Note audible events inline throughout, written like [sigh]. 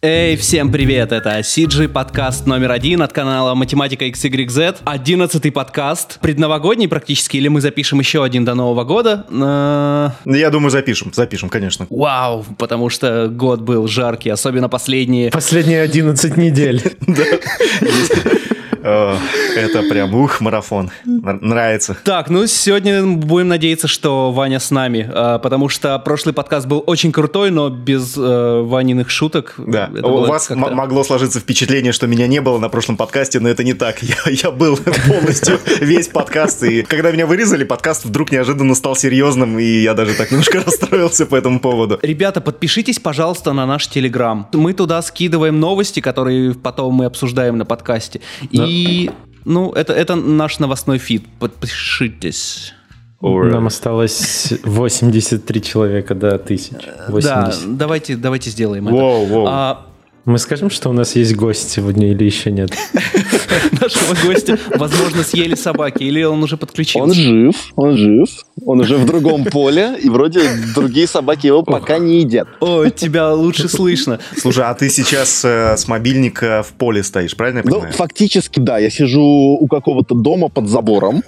Эй, всем привет! Это CG подкаст номер один от канала Математика XYZ. Одиннадцатый подкаст, предновогодний практически, или мы запишем еще один до Нового года? Э, Я думаю, запишем, запишем, конечно. Вау, потому что год был жаркий, особенно последние... Последние 11 недель. [laughs] Это прям ух, марафон. Нравится. Так, ну сегодня будем надеяться, что Ваня с нами, э, потому что прошлый подкаст был очень крутой, но без э, Ваниных шуток. Да, у вас могло сложиться впечатление, что меня не было на прошлом подкасте, но это не так. Я, я был [laughs] полностью весь подкаст, и когда меня вырезали, подкаст вдруг неожиданно стал серьезным, и я даже так немножко [laughs] расстроился по этому поводу. Ребята, подпишитесь, пожалуйста, на наш Телеграм. Мы туда скидываем новости, которые потом мы обсуждаем на подкасте. И и, ну, это, это наш новостной фид. Подпишитесь. Right. Нам осталось 83 человека до 1000. 80. Да, давайте, давайте сделаем wow, это. Wow. А, мы скажем, что у нас есть гость сегодня или еще нет? [laughs] Нашего гостя, возможно, съели собаки, или он уже подключился? Он жив, он жив, он уже в другом поле, и вроде другие собаки его пока не едят. О, тебя лучше слышно. Слушай, а ты сейчас э, с мобильника в поле стоишь, правильно я ну, понимаю? Ну, фактически, да. Я сижу у какого-то дома под забором.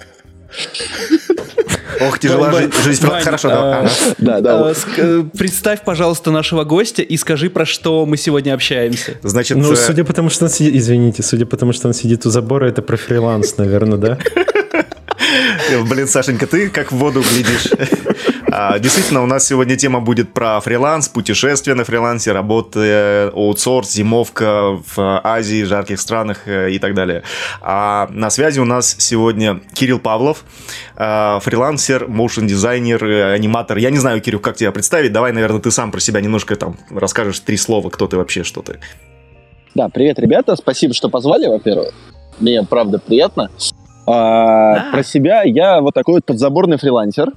Ох, тяжела жизнь. жизнь. Хорошо, да. Да, да. Э, представь, пожалуйста, нашего гостя и скажи, про что мы сегодня общаемся. Значит, ну, э, судя по тому, что он сидит, извините, судя по тому, что он сидит у забора, это про фриланс, наверное, да? [laughs] Блин, Сашенька, ты как в воду глядишь. А, действительно, у нас сегодня тема будет про фриланс, путешествия на фрилансе, работа, аутсорс, зимовка в Азии, жарких странах э, и так далее. А на связи у нас сегодня Кирилл Павлов, э, фрилансер, моушен-дизайнер, э, аниматор. Я не знаю, Кирилл, как тебя представить. Давай, наверное, ты сам про себя немножко там расскажешь три слова, кто ты вообще, что ты. Да, привет, ребята. Спасибо, что позвали, во-первых. Мне, правда, приятно. А, Про себя я вот такой вот подзаборный фрилансер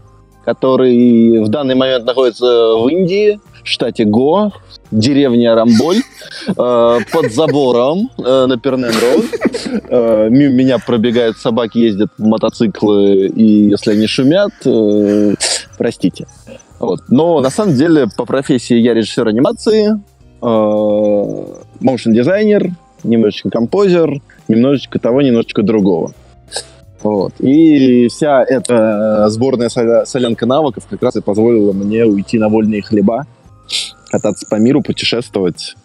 который в данный момент находится в Индии, в штате Го, деревня Рамболь, [laughs] э, под забором э, на Пернен-Роуд. Э, мимо меня пробегают собаки, ездят мотоциклы, и если они шумят, э, простите. Вот. Но на самом деле по профессии я режиссер анимации, моушен-дизайнер, немножечко композер, немножечко того, немножечко другого. Вот. И вся эта сборная солянка навыков как раз и позволила мне уйти на вольные хлеба, кататься по миру, путешествовать.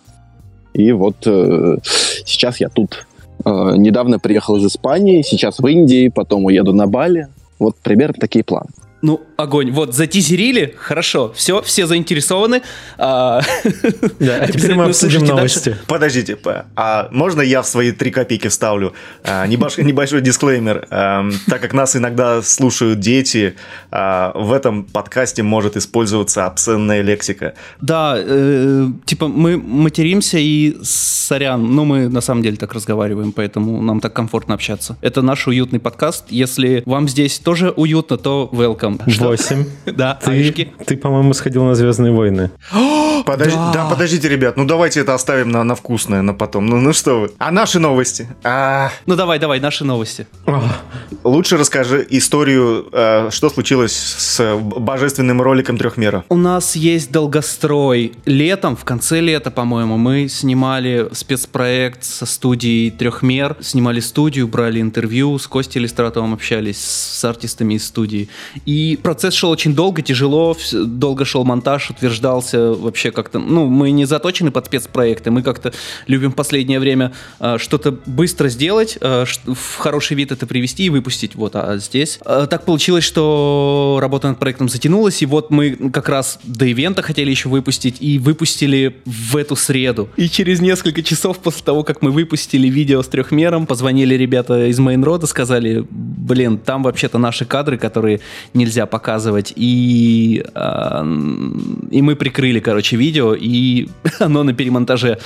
И вот э, сейчас я тут. Э, недавно приехал из Испании, сейчас в Индии, потом уеду на Бали. Вот примерно такие планы. Ну, огонь. Вот, затизерили, хорошо, все, все заинтересованы. А, [laughs] да, а теперь мы обсудим новости. Подождите, а можно я в свои три копейки вставлю а, небольшой [laughs] небольшой дисклеймер? Эм, так как нас иногда слушают дети, а, в этом подкасте может использоваться обсценная лексика. Да, э, типа мы материмся и сорян, но мы на самом деле так разговариваем, поэтому нам так комфортно общаться. Это наш уютный подкаст. Если вам здесь тоже уютно, то welcome. Что 8. [laughs] Да, ты, ты, по-моему, сходил на Звездные войны. [gasps] Подож... Да. да, подождите, ребят, ну давайте это оставим на, на вкусное, на потом. Ну, ну что вы. А наши новости? А... Ну давай, давай, наши новости. Лучше расскажи историю, э, что случилось с божественным роликом трехмера. У нас есть долгострой. Летом, в конце лета, по-моему, мы снимали спецпроект со студией трехмер. Снимали студию, брали интервью, с Костей Листратовым общались, с артистами из студии. И про процесс шел очень долго, тяжело, долго шел монтаж, утверждался вообще как-то... Ну, мы не заточены под спецпроекты, мы как-то любим в последнее время э, что-то быстро сделать, э, в хороший вид это привести и выпустить. Вот, а здесь э, так получилось, что работа над проектом затянулась, и вот мы как раз до ивента хотели еще выпустить, и выпустили в эту среду. И через несколько часов после того, как мы выпустили видео с трехмером, позвонили ребята из Мейнрода, сказали, блин, там вообще-то наши кадры, которые нельзя нельзя показывать, и, э, и мы прикрыли, короче, видео, и [laughs] оно на перемонтаже.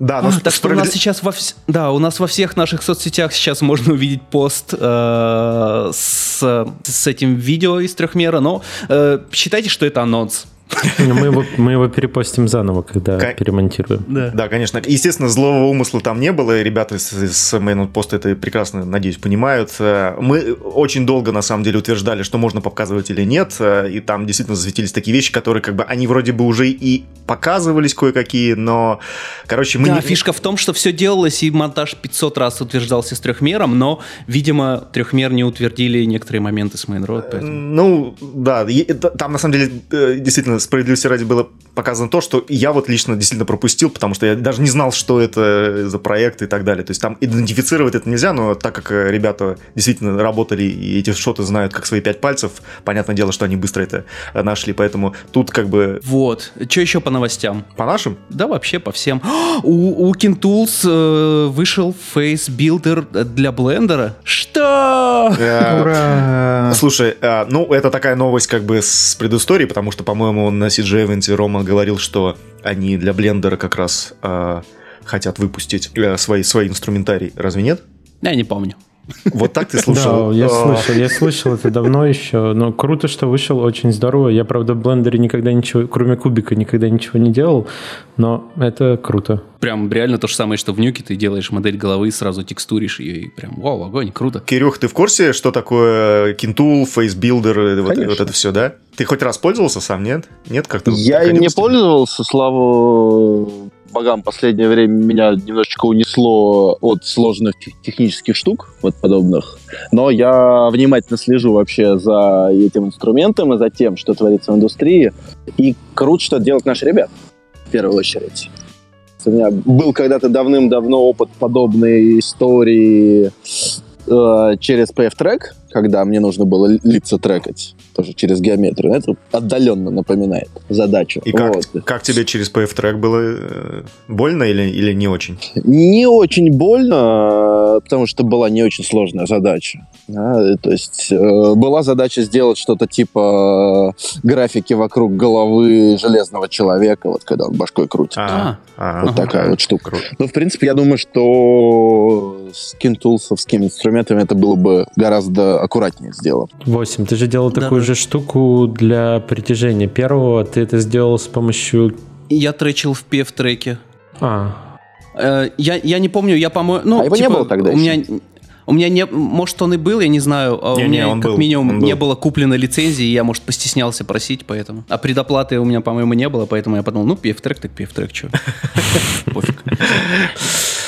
Да, ну, а, так что у нас сейчас во вс... да, у нас во всех наших соцсетях сейчас можно увидеть пост э, с, с этим видео из трехмера, но э, считайте, что это анонс. Мы его, мы его перепостим заново, когда К... перемонтируем. Да. да, конечно. Естественно, злого умысла там не было. Ребята с, с Main Post это прекрасно, надеюсь, понимают. Мы очень долго, на самом деле, утверждали, что можно показывать или нет. И там действительно засветились такие вещи, которые как бы, они вроде бы уже и показывались кое-какие, но, короче, мы да, не... фишка в том, что все делалось, и монтаж 500 раз утверждался с трехмером, но, видимо, трехмер не утвердили некоторые моменты с Main Road, поэтому... Ну, да, там на самом деле э, действительно справедливости ради было показано то, что я вот лично действительно пропустил, потому что я даже не знал, что это за проект и так далее. То есть там идентифицировать это нельзя, но так как э, ребята действительно работали и эти шоты знают как свои пять пальцев, понятное дело, что они быстро это э, нашли, поэтому тут как бы Вот. Что еще по новостям? по нашим Да, вообще по всем. [gasps] У, у Kintools э, вышел Face Builder для блендера. Что? Э, Ура! Слушай, э, ну это такая новость как бы с предысторией, потому что, по-моему, на CG Event Рома говорил, что они для блендера как раз э, хотят выпустить э, свои, свои инструментарий. Разве нет? Я не помню. Вот так ты слушал? Да, я слышал, я слышал это давно еще, но круто, что вышел, очень здорово. Я, правда, в блендере никогда ничего, кроме кубика, никогда ничего не делал, но это круто. Прям реально то же самое, что в нюке ты делаешь модель головы, сразу текстуришь ее и прям вау, огонь, круто. Кирюх, ты в курсе, что такое Kintool, FaceBuilder, э, вот, вот это все, да? Ты хоть раз пользовался сам, нет? Нет, как-то? Я им не пользовался, слава богам, последнее время меня немножечко унесло от сложных тех- технических штук, вот подобных. Но я внимательно слежу вообще за этим инструментом и за тем, что творится в индустрии. И круто, что делают наши ребята, в первую очередь. У меня был когда-то давным-давно опыт подобной истории э, через PF-трек, когда мне нужно было лица трекать, тоже через геометрию. Это отдаленно напоминает задачу. И как, Вот. как тебе через PF трек было? э, Больно или, или не очень? Не очень больно, потому что была не очень сложная задача. Да, то есть э, была задача сделать что-то типа э, графики вокруг головы железного человека, вот когда он башкой крутит. А, ага. Вот такая вот штука. Круто. Ну, в принципе, я думаю, что с кинтулсовскими инструментами это было бы гораздо аккуратнее сделано. 8. Ты же делал Да, такую же штуку для притяжения первого. Ты это сделал с помощью... Я тречил в PF-треке. А, Э, я, я не помню, я, по-моему... Ну, А его не типа, было тогда У еще? меня... У меня не... Может, он и был, я не знаю. а у меня, он как был, минимум, он был. не было куплено лицензии, я, может, постеснялся просить, поэтому. А предоплаты у меня, по-моему, не было, поэтому я подумал, ну, PF-трек, так PF-трек, что? [laughs] Пофиг.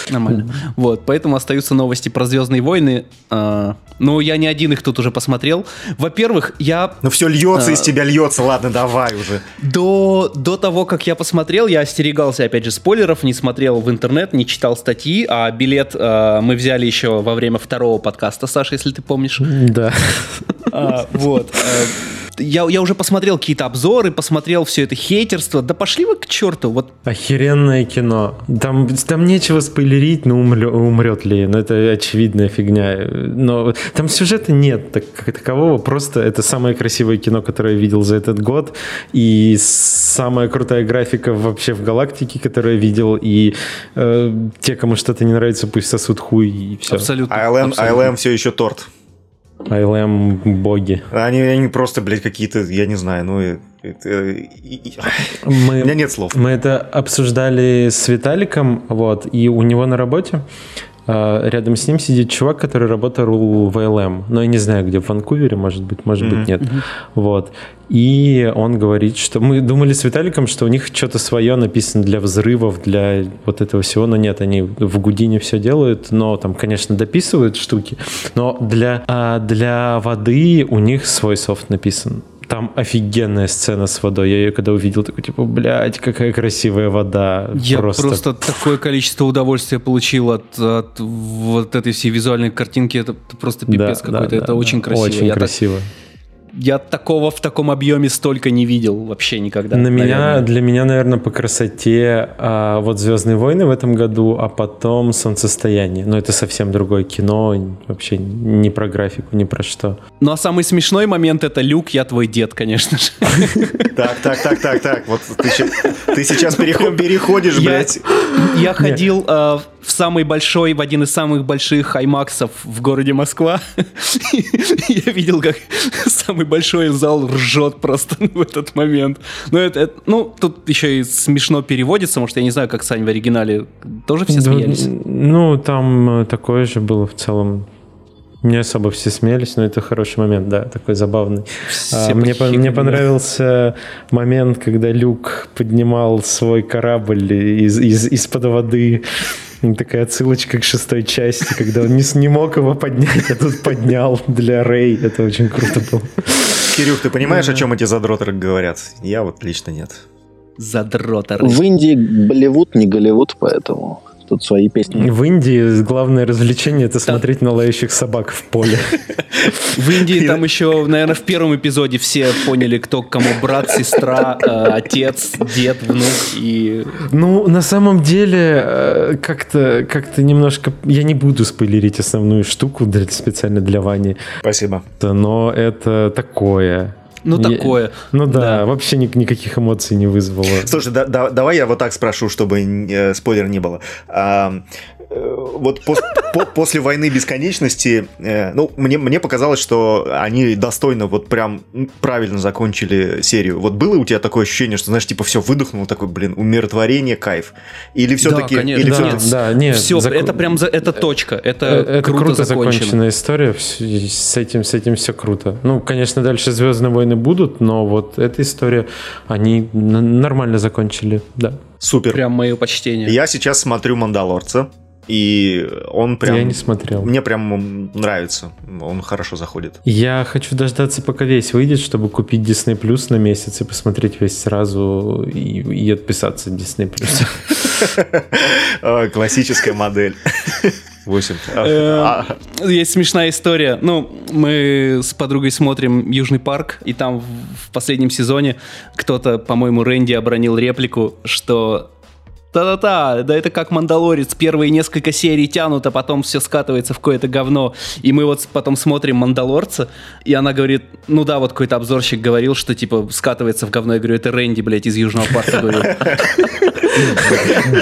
[laughs] Нормально. Вот, поэтому остаются новости про Звездные войны. А, Ну, я не один их тут уже посмотрел. Во-первых, я Ну все льется А. из тебя, льется. Ладно, давай уже. До, до того, как я посмотрел, я остерегался, опять же, спойлеров, не смотрел в интернет, не читал статьи, а билет э, мы взяли еще во время второго подкаста, Саша, если ты помнишь. да. А, вот. Я, я уже посмотрел какие-то обзоры, посмотрел все это хейтерство. Да пошли вы к черту. Вот Охеренное кино. Там, там нечего спойлерить, ну умрет, умрет ли. Ну, это очевидная фигня. Но там сюжета нет так, как такового. Просто это самое красивое кино, которое я видел за этот год. И самая крутая графика вообще в галактике, которую я видел. И э, те, кому что-то не нравится, пусть сосут хуй и все. абсолютно. ILM, абсолютно. ILM все еще торт. ILM боги. Они, они просто, блядь, какие-то, я не знаю, ну... и- это- и- и- Мы, У меня нет слов. Мы это обсуждали с Виталиком, вот, и у него на работе рядом с ним сидит чувак, который работал в ЛМ. Но я не знаю, где, в Ванкувере, может быть, может быть, нет. Вот. И он говорит, что мы думали с Виталиком, что у них что-то свое написано для взрывов, для вот этого всего, но нет, они в Гудине все делают, но там, конечно, дописывают штуки, но для, а, для воды у них свой софт написан. Там офигенная сцена с водой. Я ее когда увидел, такой, типа, блядь, какая красивая вода. Я просто... такое количество удовольствия получил от, от вот этой всей визуальной картинки. Это просто пипец Да, какой-то. да, это да, очень да. красиво. Очень я, так- красиво. Я такого в таком объеме столько не видел вообще никогда. На меня, наверное. для меня, наверное, по красоте а, вот Звездные войны в этом году, а потом Солнцестояние. Но это совсем другое кино, вообще не про графику, не про что. Ну а самый смешной момент это Люк, я твой дед, конечно же. [laughs] Так, так, так, так, так. Вот ты, сейчас переход- переходишь, блядь. Я ходил э, в самый большой, в один из самых больших аймаксов в городе Москва. [laughs] Я видел, как самый большой зал ржет просто [laughs] в этот момент. Ну, это, ну, тут еще и смешно переводится, может, я не знаю, как Сань в оригинале тоже все смеялись. Ну, там э, такое же было в целом. Не особо все смеялись, но это хороший момент, да, такой забавный. Все А, мне, по- мне понравился момент, когда Люк поднимал свой корабль из, из, из-под воды. Такая отсылочка к шестой части, когда он не, не мог его поднять, а тут поднял для Рэй. Это очень круто было. Кирюх, ты понимаешь, о чем эти задроты говорят? Я вот лично нет. Задроторы. В Индии Болливуд, не Голливуд, поэтому тут свои песни. В Индии главное развлечение это смотреть на лающих собак в поле. [laughs] В Индии там еще, наверное, в первом эпизоде все поняли, кто к кому брат, сестра, э, отец, дед, внук и... Ну, на самом деле, э, как-то как немножко... Я не буду спойлерить основную штуку специально для Вани, Спасибо. но это такое. Ну, такое. Ну да, Да. вообще ни- никаких эмоций не вызвало. Слушай, да- да- давай я вот так спрошу, чтобы э, спойлер не было. А, вот пос- по- после войны бесконечности, э, ну, мне, мне показалось, что они достойно, вот прям правильно закончили серию. Вот было у тебя такое ощущение, что, знаешь, типа все выдохнул, такой, блин, умиротворение, кайф? Или все-таки... конечно. или Да, всё-таки- Да, нет, Все, зак- это прям за, это точка, это, Э, это круто, круто, закончено. законченная история. С этим, с этим все круто. Ну, конечно, дальше Звездные войны будут, но вот эта история они нормально закончили, да. Супер. Прям мое почтение. Я сейчас смотрю «Мандалорца», и он прям... Я не смотрел. Мне прям нравится, он хорошо заходит. Я хочу дождаться, пока весь выйдет, чтобы купить Disney Plus на месяц и посмотреть весь сразу и, и отписаться от Disney Plus. А, [laughs] Классическая модель. [laughs] 8. Э, Есть смешная история. Ну, мы с подругой смотрим Южный парк, и там в в последнем сезоне кто-то, по-моему, Рэнди обронил реплику, что Та-та-та, да это как Мандалорец, первые несколько серий тянут, а потом все скатывается в какое-то говно. И мы вот потом смотрим Мандалорца, и она говорит, ну да, вот какой-то обзорщик говорил, что типа скатывается в говно. Я говорю, это Рэнди, блядь, из Южного парка говорил.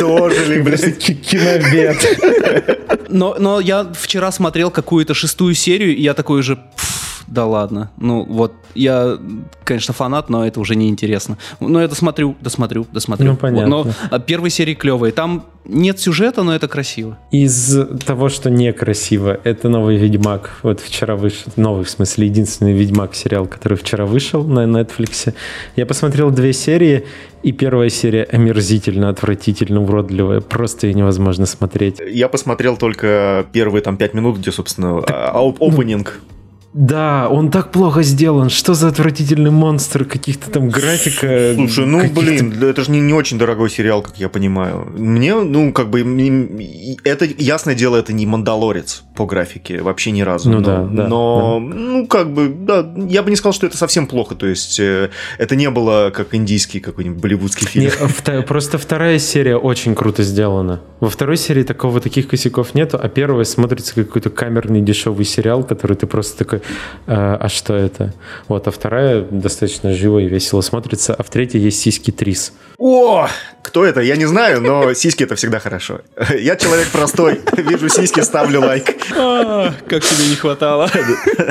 Дожили, блядь. Киновед. Но, я вчера смотрел какую-то шестую серию, и я такой уже, «Пф, да ладно. Ну вот, я, конечно, фанат, но это уже не интересно. Но я досмотрю, досмотрю, досмотрю. Ну, понятно. Вот, но а, первые серии клевые. Там нет сюжета, но это красиво. Из того, что некрасиво, это новый Ведьмак. Вот вчера вышел, новый в смысле, единственный Ведьмак сериал, который вчера вышел на Netflix. Я посмотрел две серии, и первая серия омерзительно, отвратительно, уродливая. Просто ее невозможно смотреть. Я посмотрел только первые там 5 минут, где, собственно, а, оп- опенинг. Да, он так плохо сделан. Что за отвратительный монстр? Каких-то там графика. Слушай, ну блин, да это же не, не очень дорогой сериал, как я понимаю. Мне, ну, как бы, это, ясное дело, это не Мандалорец по графике, вообще ни разу. Ну но, да, да, Но, ну, как бы, да, я бы не сказал, что это совсем плохо. То есть, э, это не было как индийский какой-нибудь болливудский фильм. Не, вта- просто вторая серия очень круто сделана. Во второй серии такого таких косяков нету, а первая смотрится как какой-то камерный дешевый сериал, который ты просто такой, «А, а что это? Вот, а вторая достаточно живо и весело смотрится, а в третьей есть сиськи Трис. О, кто это? Я не знаю, но [laughs] сиськи это всегда хорошо. Я человек простой, вижу сиськи, ставлю лайк. А, как тебе не хватало. [laughs]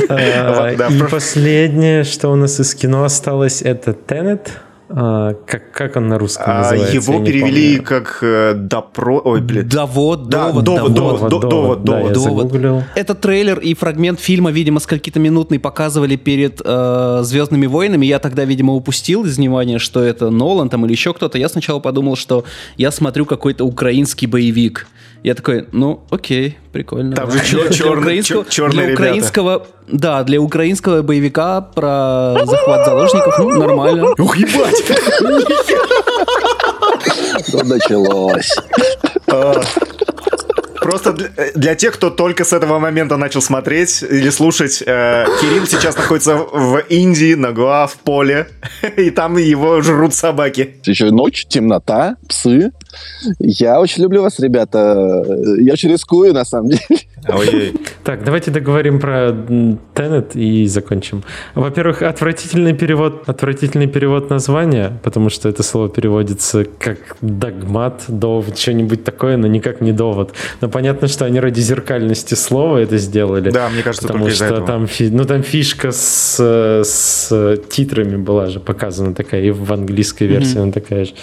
Да, И последнее, что у нас из кино осталось, это Теннет. А, Как, как он на русском А, называется? Его перевели помню. как э, допро... Ой, блин. Довод, Да, довод, довод, довод. довод. до- довод, да, довод. загуглил. Это трейлер и фрагмент фильма, видимо, скольки-то минутный показывали перед э, Звездными войнами. Я тогда, видимо, упустил из внимания, что это Нолан там или еще кто-то. Я сначала подумал, что я смотрю какой-то украинский боевик. Я такой, ну, окей, прикольно. Там да. же чер- Для черные- украинского- чер- черные для ребята. украинского, да, для украинского боевика про захват заложников, ну, нормально. Ух, ебать! Ну, началось. А, Просто для, для тех, кто только с этого момента начал смотреть или слушать, э, Кирилл сейчас находится в Индии, на Гоа, в поле, [laughs] и там его жрут собаки. Еще ночь, темнота, псы. Я очень люблю вас, ребята. Я очень рискую, на самом деле. Ой, Так, давайте договорим про Tenet и закончим. Во-первых, отвратительный перевод, отвратительный перевод названия, потому что это слово переводится как догмат, довод, что-нибудь такое, но никак не довод. Но понятно, что они ради зеркальности слова это сделали. Да, мне кажется, потому только что этого. там, ну, там фишка с, с титрами была же показана такая, и в английской версии она такая же.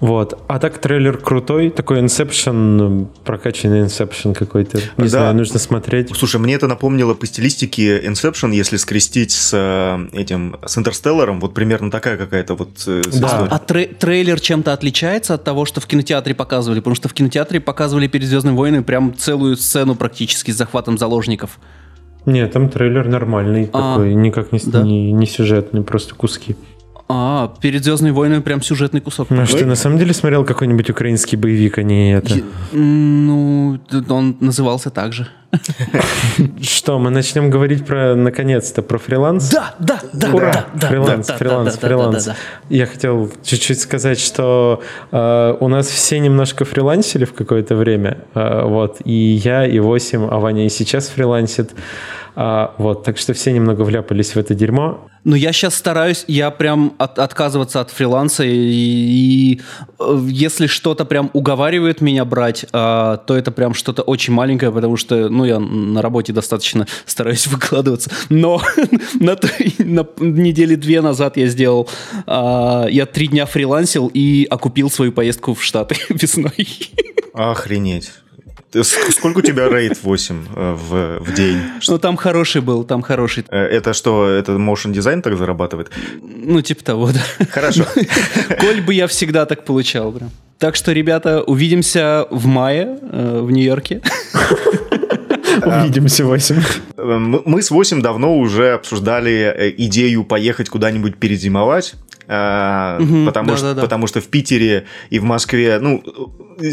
Вот. А так трейлер крутой, такой Inception, прокачанный Inception какой-то. Не Да. знаю, нужно смотреть. Слушай, мне это напомнило по стилистике Inception, если скрестить с э, этим, с Интерстелларом, вот примерно такая какая-то вот э, Да. история. А трей- трейлер чем-то отличается от того, что в кинотеатре показывали? Потому что в кинотеатре показывали перед Звездными войнами прям целую сцену практически с захватом заложников. Нет, там трейлер нормальный А, такой, никак не, да. не, не сюжетный, просто куски. А, перед Звездными войнами прям сюжетный кусок. Может, ты на самом деле смотрел какой-нибудь украинский боевик, а не это? Е- Ну, он назывался так же. Что, мы начнем говорить про, наконец-то, про фриланс? Да, да, да, Ура! да, да, фриланс, да, фриланс, да, фриланс. да, Я хотел чуть-чуть сказать, что э, у нас все немножко фрилансили в какое-то время, э, вот, и я, и 8, а Ваня и сейчас фрилансит, А, вот, так что все немного вляпались в это дерьмо. Но я сейчас стараюсь, я прям от- отказываться от фриланса, и, и, э, если что-то прям уговаривает меня брать, а, то это прям что-то очень маленькое, потому что, ну, я на работе достаточно стараюсь [laughs] выкладываться. Но [laughs] на, на недели две назад я сделал, а, я три дня фрилансил и окупил свою поездку в Штаты [laughs] весной. Охренеть. Сколько у тебя рейд 8 э, в, в день? Ну, там хороший был, там хороший. Э, Это что, это motion дизайн так зарабатывает? Ну, типа того, да. Хорошо. [laughs] Коль бы я всегда так получал. Прям. Так что, ребята, увидимся в мае э, в Нью-Йорке. [laughs] Увидимся, 8. Э, Мы с 8 давно уже обсуждали идею поехать куда-нибудь перезимовать. Э, потому, что, да-да-да. потому что в Питере и в Москве, ну,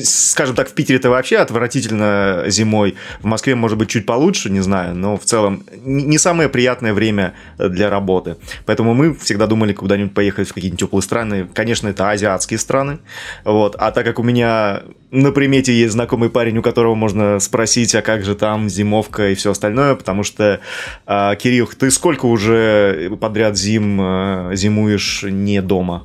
скажем так, в Питере это вообще отвратительно зимой. В Москве, может быть, чуть получше, не знаю, но в целом не самое приятное время для работы. Поэтому мы всегда думали куда-нибудь поехать в какие-нибудь теплые страны. Конечно, это азиатские страны. Вот. А так как у меня на примете есть знакомый парень, у которого можно спросить, а как же там зимовка и все остальное, потому что, а, Кирилл, ты сколько уже подряд зим а, зимуешь не дома?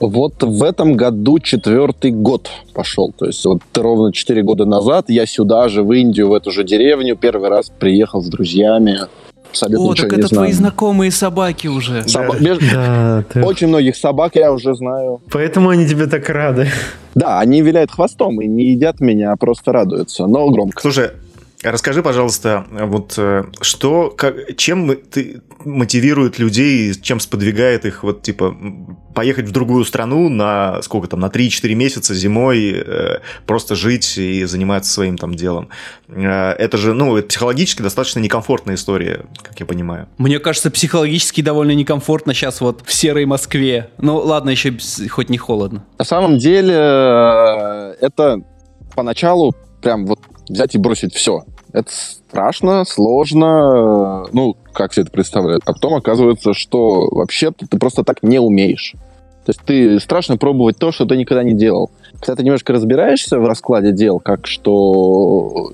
Вот в этом году четвертый год пошел. То есть вот ровно четыре года назад я сюда же, в Индию, в эту же деревню, первый раз приехал с друзьями. Абсолютно О, ничего так не это знаю. твои знакомые собаки уже. Соба- меж- Да, ты- Очень многих собак я уже знаю. Поэтому они тебе так рады. Да, они виляют хвостом и не едят меня, а просто радуются, но громко. Слушай, расскажи, пожалуйста, вот э, что, как, чем ты мотивирует людей, чем сподвигает их вот типа поехать в другую страну на сколько там на 3-4 месяца зимой э, просто жить и заниматься своим там делом. Э, это же, ну, психологически достаточно некомфортная история, как я понимаю. Мне кажется, психологически довольно некомфортно сейчас вот в серой Москве. Ну, ладно, еще без- хоть не холодно. На самом деле это поначалу прям вот взять и бросить все. Это страшно, сложно, ну, как все это представляют. А потом оказывается, что вообще-то ты просто так не умеешь. То есть ты страшно пробовать то, что ты никогда не делал. Когда ты немножко разбираешься в раскладе дел, как что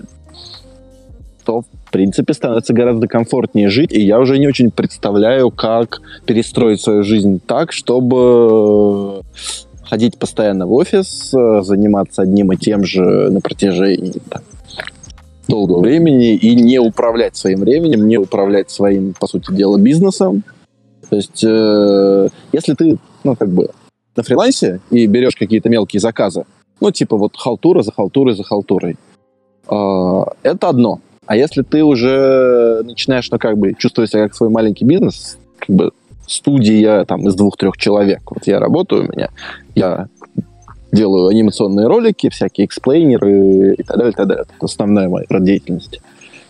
то, в принципе, становится гораздо комфортнее жить, и я уже не очень представляю, как перестроить свою жизнь так, чтобы ходить постоянно в офис, э, заниматься одним и тем же на протяжении там, долгого времени и не управлять своим временем, не управлять своим, по сути дела, бизнесом. То есть, э, если ты, ну, как бы на фрилансе и берешь какие-то мелкие заказы, ну, типа вот халтура за халтурой за халтурой, э, это одно. А если ты уже начинаешь, ну, как бы, чувствовать себя как свой маленький бизнес, как бы студия там из двух-трех человек. Вот я работаю, у меня, я делаю анимационные ролики, всякие эксплейнеры и так далее, и так далее. Это основная моя род деятельности.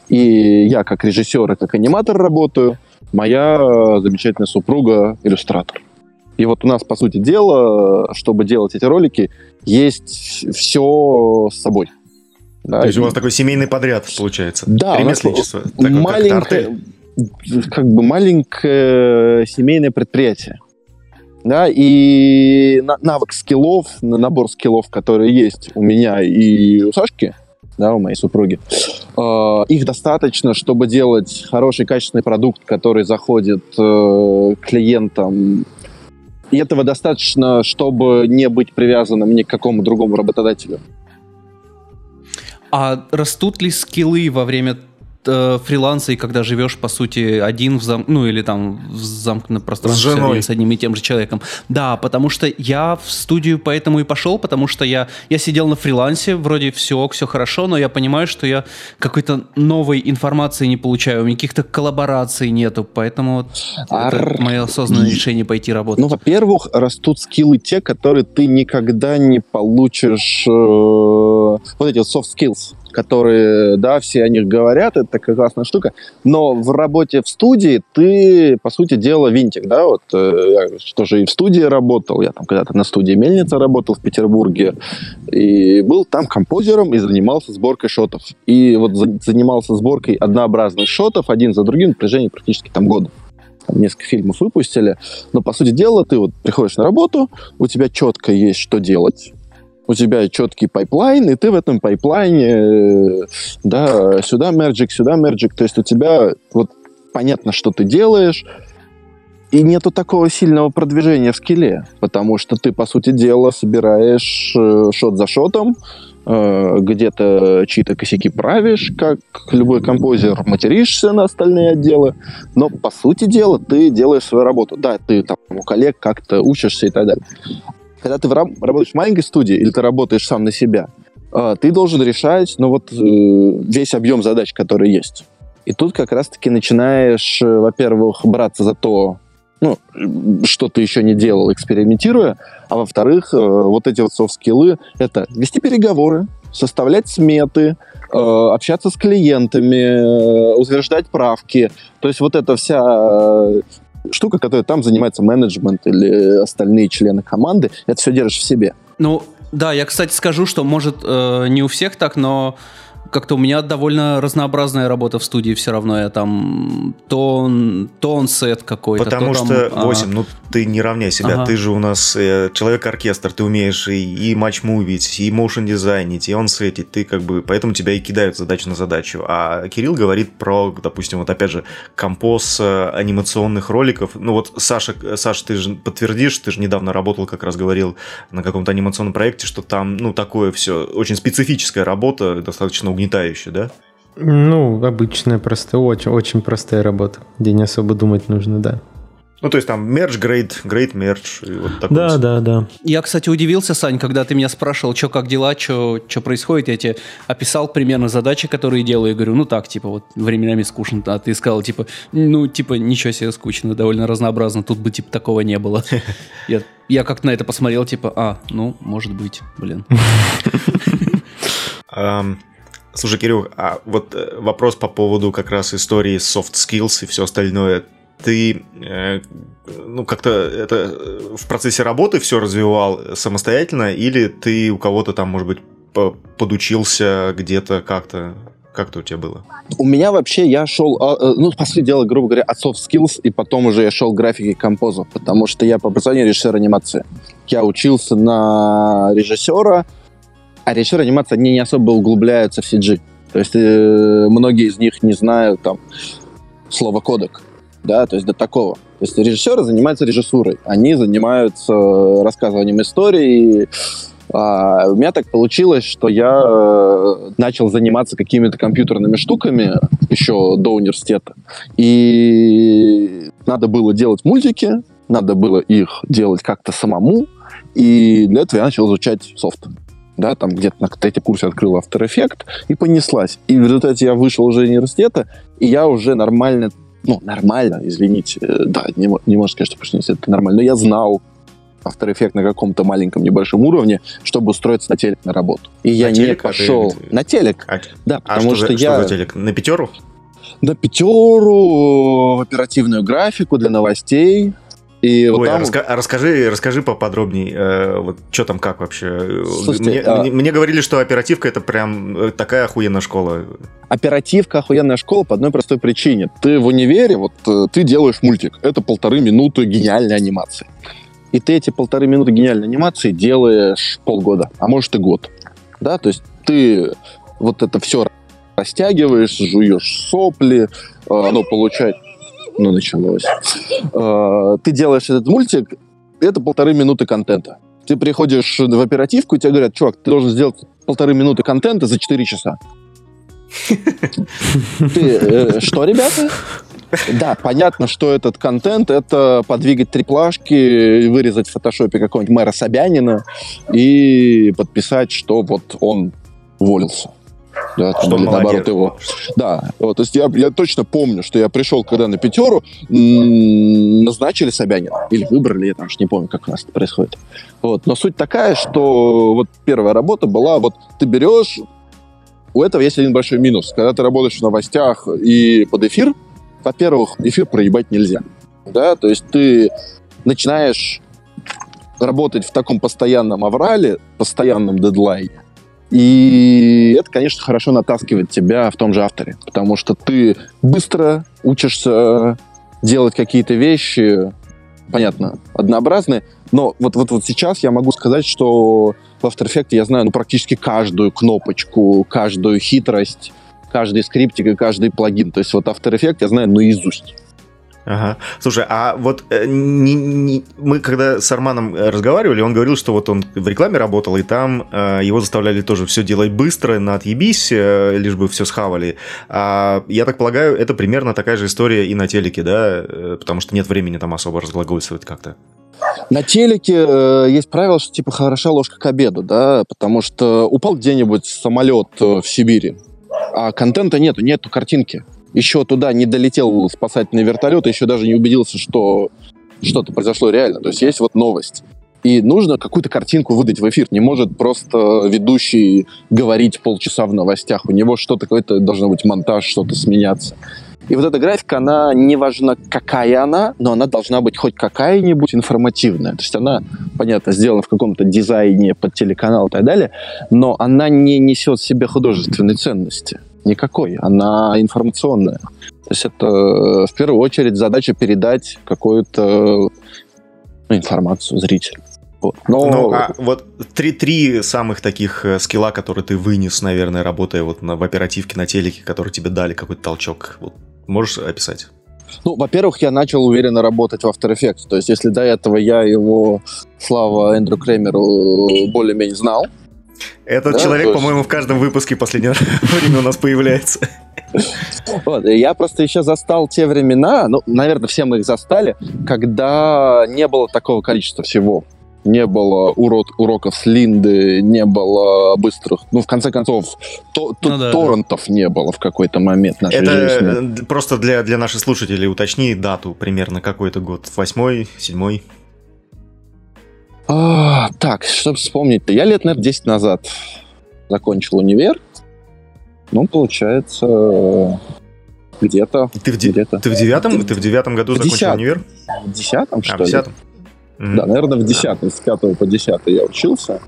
И я как режиссер и как аниматор работаю, моя замечательная супруга иллюстратор. И вот у нас, по сути дела, чтобы делать эти ролики, есть все с собой. Да, То есть и- у вас такой семейный подряд получается. Да, Ремесленничество. Такое, как маленькое, артель. как бы маленькое семейное предприятие. Да, и на- навык скиллов, на- набор скиллов, которые есть у меня и у Сашки, да, у моей супруги, э, их достаточно, чтобы делать хороший качественный продукт, который заходит э, клиентам. И этого достаточно, чтобы не быть привязанным ни к какому другому работодателю. А растут ли скиллы во время э, фриланса и когда живешь, по сути, один в зам... ну или там в замкнутом пространстве С женой. с одним и тем же человеком. Да, потому что я в студию поэтому и пошел, потому что я, я сидел на фрилансе, вроде все, все хорошо, но я понимаю, что я какой-то новой информации не получаю, у меня каких-то коллабораций нету, поэтому вот это Ар- мое осознанное решение пойти работать. Ну, во-первых, растут скиллы те, которые ты никогда не получишь. э, вот эти soft skills, которые, да, все о них говорят, это такая классная штука. Но в работе в студии ты, по сути дела, винтик, да, вот э, я тоже и в студии работал, я там когда-то на студии Мельница работал в Петербурге, и был там композером и занимался сборкой шотов. И вот за- занимался сборкой однообразных шотов один за другим в протяжении практически там года. Там несколько фильмов выпустили. Но, по сути дела, ты вот приходишь на работу, у тебя четко есть что делать, у тебя четкий pipeline, и ты в этом пайплайне, э, да, сюда мерджик, сюда мерджик, то есть у тебя вот понятно, что ты делаешь, и нету такого сильного продвижения в скилле, потому что ты, по сути дела, собираешь э, шот за шотом, э, где-то чьи-то косяки правишь, как любой композер, материшься на остальные отделы, но, по сути дела, ты делаешь свою работу. Да, ты там у коллег как-то учишься и так далее. Когда ты в раб- работаешь в маленькой студии или ты работаешь сам на себя, э, ты должен решать, ну вот, э, весь объем задач, которые есть. И тут как раз-таки начинаешь, э, во-первых, браться за то, ну, что ты еще не делал, экспериментируя, а во-вторых, э, вот эти вот софт-скиллы — это вести переговоры, составлять сметы, общаться с клиентами, утверждать правки. То есть вот эта вся штука, которая там занимается менеджмент или остальные члены команды, это все держишь в себе. Ну, да, я, кстати, скажу, что, может, э, не у всех так, но как-то у меня довольно разнообразная работа в студии все равно. Я там тон, тон сет какой-то. Потому то там, что, а, 8, ну ты не равняй себя. Ага. Ты же у нас э, человек-оркестр, ты умеешь и, и матч-мувить, и моушен дизайнить, и он сетить. Ты как бы, поэтому тебя и кидают задачу на задачу. А Кирилл говорит про, допустим, вот опять же, композ э, анимационных роликов. Ну вот, Саша, Саша, ты же подтвердишь, ты же недавно работал, как раз говорил, на каком-то анимационном проекте, что там, ну, такое все, очень специфическая работа, достаточно угнетающая, да? Ну, обычная, простая, очень, очень простая работа, где не особо думать нужно, да. Ну, то есть там мерч, грейд, грейд мерч, вот такое Да, да, да. Я, кстати, удивился, Сань, когда ты меня спрашивал, что как дела, что происходит. Я тебе описал примерно задачи, которые делаю. И говорю, ну так, типа, вот временами скучно. А ты сказал, типа, ну, типа, ничего себе скучно, довольно разнообразно. Тут бы, типа, такого не было. [laughs] Я, я как-то на это посмотрел, типа, а, ну, может быть, блин. [laughs] Слушай, Кирилл, а вот э, вопрос по поводу как раз истории soft skills и все остальное. Ты, э, ну, как-то это э, в процессе работы все развивал самостоятельно, или ты у кого-то там, может быть, по- подучился где-то как-то? Как-то у тебя было? У меня вообще, я шел, а, э, ну, по сути дела, грубо говоря, от soft skills, и потом уже я шел к графике и композу, потому что я по образованию режиссер анимации. Я учился на режиссера, а режиссер анимации, они не особо углубляются в CG. То есть э, многие из них не знают там слово кодек, да, то есть до такого. То есть режиссеры занимаются режиссурой, они занимаются э, рассказыванием истории. А у меня так получилось, что я э, начал заниматься какими-то компьютерными штуками еще до университета. И надо было делать мультики, надо было их делать как-то самому, и для этого я начал изучать софт. Да, там где-то на третьем курсе открыл After Effects и понеслась. И в результате я вышел уже из университета, и я уже нормально, ну, нормально, извините, э, да, не, не можно сказать, что почти это нормально, но я знал After Effects на каком-то маленьком небольшом уровне, чтобы устроиться на телек на работу. И я не? А ты- пошел на телек, А, да, а потому что, что, за, я что телек? На пятеру? на пятеру, оперативную графику для новостей. И вот Ой, а там... раска- а расскажи, расскажи поподробней, э, вот что там как вообще. Слушайте, мне, а- мне- мне говорили, что оперативка это прям э, такая охуенная школа. Оперативка охуенная школа по одной простой причине. Ты в универе, вот э, ты делаешь мультик. Это полторы минуты гениальной анимации. И ты эти полторы минуты гениальной анимации делаешь полгода, а может и год. Да, то есть ты вот это все растягиваешь, жуешь сопли, э, оно получает... Ну, началось. Э, Ты делаешь этот мультик, это полторы минуты контента. Ты приходишь в оперативку, и тебе говорят, чувак, ты должен сделать полторы минуты контента за 4 часа. Ты, что, ребята? Да, понятно, что этот контент — это подвигать триплашки, вырезать в фотошопе какого-нибудь мэра Собянина и подписать, что вот он уволился. Да, что или наоборот его. Да, вот, то есть я, я точно помню, что я пришел, когда на пятеру назначили Собянина. Или выбрали, я там уж не помню, как у нас это происходит. Вот. Но суть такая, что вот первая работа была, вот ты берешь, у этого есть один большой минус. Когда ты работаешь в новостях и под эфир, во-первых, эфир проебать нельзя. Да, то есть ты начинаешь работать в таком постоянном аврале, постоянном дедлайне, и это, конечно, хорошо натаскивает тебя в том же авторе, потому что ты быстро учишься делать какие-то вещи, понятно, однообразные, но вот, вот, вот сейчас я могу сказать, что в After Effects я знаю ну, практически каждую кнопочку, каждую хитрость, каждый скриптик и каждый плагин. То есть вот After Effects я знаю наизусть. Ага. Слушай, а вот э, не, не, мы когда с Арманом э, разговаривали, он говорил, что вот он в рекламе работал, и там э, его заставляли тоже все делать быстро, на отъебись, э, лишь бы все схавали. А, я так полагаю, это примерно такая же история и на телеке, да? Э, потому что нет времени там особо разглагольствовать как-то. На телеке э, есть правило, что типа хороша ложка к обеду, да, потому что упал где-нибудь самолет э, в Сибири, а контента нету, нету картинки еще туда не долетел спасательный вертолет, еще даже не убедился, что что-то произошло реально. То есть есть вот новость. И нужно какую-то картинку выдать в эфир. Не может просто ведущий говорить полчаса в новостях. У него что-то какой-то должно быть монтаж, что-то сменяться. И вот эта графика, она не важна, какая она, но она должна быть хоть какая-нибудь информативная. То есть она, понятно, сделана в каком-то дизайне под телеканал и так далее, но она не несет в себе художественной ценности. Никакой. Она информационная. То есть это э, в первую очередь задача передать какую-то ну, информацию зрителю. Вот. Но... Ну, а вот три, три самых таких э, скилла, которые ты вынес, наверное, работая вот на, в оперативке на телеке, которые тебе дали какой-то толчок, вот, можешь описать? Ну, во-первых, я начал уверенно работать в After Effects. То есть, если до этого я его, слава Эндрю Кремеру, более-менее знал, этот да, человек, есть... по-моему, в каждом выпуске последнее [laughs] время у нас появляется. Вот, я просто еще застал те времена, ну, наверное, все мы их застали, когда не было такого количества всего. Не было урод, уроков с Линды, не было быстрых... Ну, в конце концов, то, то, ну, да, торрентов да. не было в какой-то момент нашей Это жизни. просто для, для наших слушателей уточни дату примерно какой-то год. Восьмой, седьмой? А, так, чтобы вспомнить-то. Я лет, наверное, 10 назад закончил универ. Ну, получается, где-то. Ты в, де- где-то. ты в девятом? Ты в девятом году в закончил десят... универ? В десятом, что а, в десятом? Mm-hmm. Да, наверное, в десятом, с пятого по десятый я учился.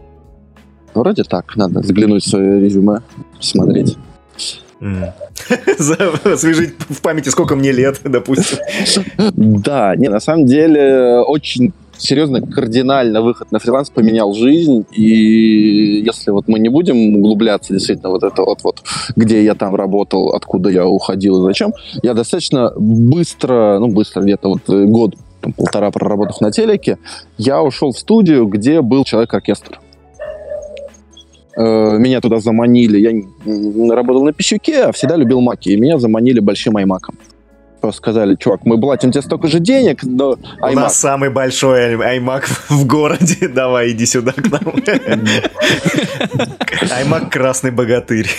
Вроде так, надо взглянуть в свое резюме, посмотреть. [laughs] Освежить в памяти, сколько мне лет, допустим. Да, не, на самом деле очень серьезно, кардинально выход на фриланс поменял жизнь, и если вот мы не будем углубляться действительно вот это вот, вот где я там работал, откуда я уходил и зачем, я достаточно быстро, ну быстро, где-то вот год, там, полтора проработав на телеке, я ушел в студию, где был человек-оркестр э, меня туда заманили. Я работал на пищуке, а всегда любил маки. И меня заманили большим аймаком просто сказали, чувак, мы платим тебе столько же денег, но iMac... У нас самый большой iMac в городе, [laughs] давай иди сюда к нам. [laughs] iMac красный богатырь.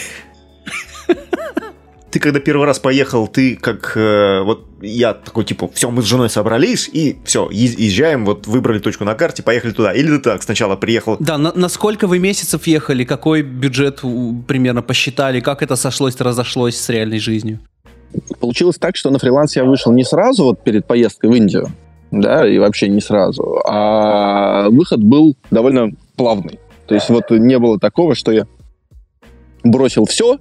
Ты когда первый раз поехал, ты как э, вот я такой типа, все, мы с женой собрались и все, езжаем, вот выбрали точку на карте, поехали туда. Или ты так сначала приехал? Да, на, на сколько вы месяцев ехали, какой бюджет примерно посчитали, как это сошлось, разошлось с реальной жизнью? Получилось так, что на фриланс я вышел не сразу, вот перед поездкой в Индию, да, и вообще не сразу, а выход был довольно плавный. То есть вот не было такого, что я бросил все,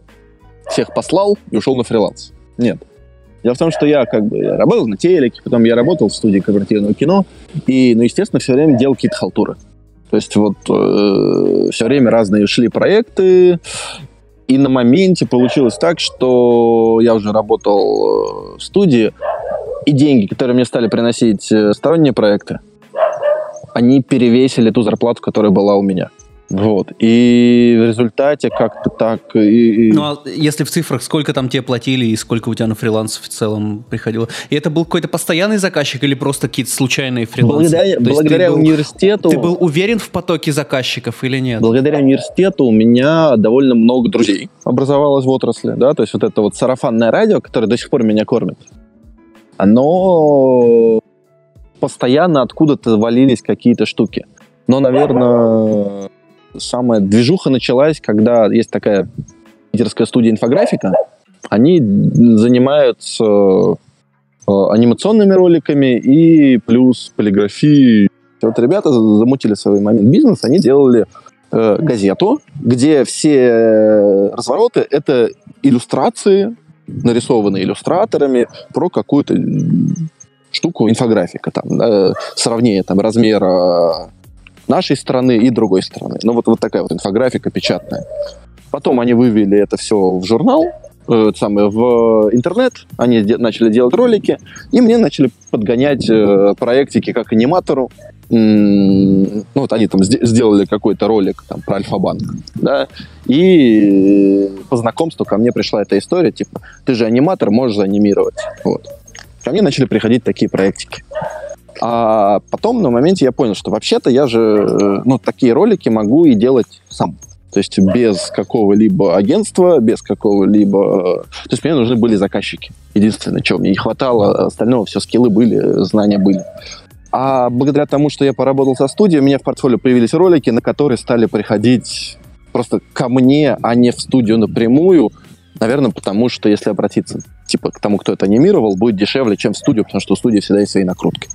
всех послал и ушел на фриланс. Нет. Дело в том, что я как бы я работал на телеке, потом я работал в студии корпоративного кино, и, ну, естественно, все время делал какие-то халтуры. То есть вот э, все время разные шли проекты, и на моменте получилось так, что я уже работал э, в студии, и деньги, которые мне стали приносить э, сторонние проекты, они перевесили ту зарплату, которая была у меня. Вот. И в результате как-то так... И, и... Ну, а если в цифрах, сколько там тебе платили и сколько у тебя на фриланс в целом приходило? И это был какой-то постоянный заказчик или просто какие-то случайные фрилансы? Благодаря, благодаря ты университету... Ты был уверен в потоке заказчиков или нет? Благодаря университету у меня довольно много друзей образовалось в отрасли, да, то есть вот это вот сарафанное радио, которое до сих пор меня кормит, оно постоянно откуда-то валились какие-то штуки. Но, наверное, самая движуха началась, когда есть такая питерская студия инфографика. Они занимаются э, анимационными роликами и плюс полиграфией. Вот ребята замутили свой момент бизнес, они делали э, газету, где все развороты — это иллюстрации, нарисованные иллюстраторами про какую-то штуку инфографика, там, да, сравнение там, размера нашей страны и другой страны. Ну, вот, вот такая вот инфографика печатная. Потом они вывели это все в журнал, э, самое, в интернет, они де- начали делать ролики, и мне начали подгонять э, проектики как аниматору. М- ну, вот они там сд- сделали какой-то ролик там, про Альфа-банк, да, и по знакомству ко мне пришла эта история, типа, ты же аниматор, можешь заанимировать. Вот. Ко мне начали приходить такие проектики. А потом на моменте я понял, что вообще-то я же э, ну, такие ролики могу и делать сам. То есть без какого-либо агентства, без какого-либо... То есть мне нужны были заказчики. Единственное, чего мне не хватало, остального все скиллы были, знания были. А благодаря тому, что я поработал со студией, у меня в портфолио появились ролики, на которые стали приходить просто ко мне, а не в студию напрямую. Наверное, потому что если обратиться типа к тому, кто это анимировал, будет дешевле, чем в студию, потому что у студии всегда есть свои накрутки.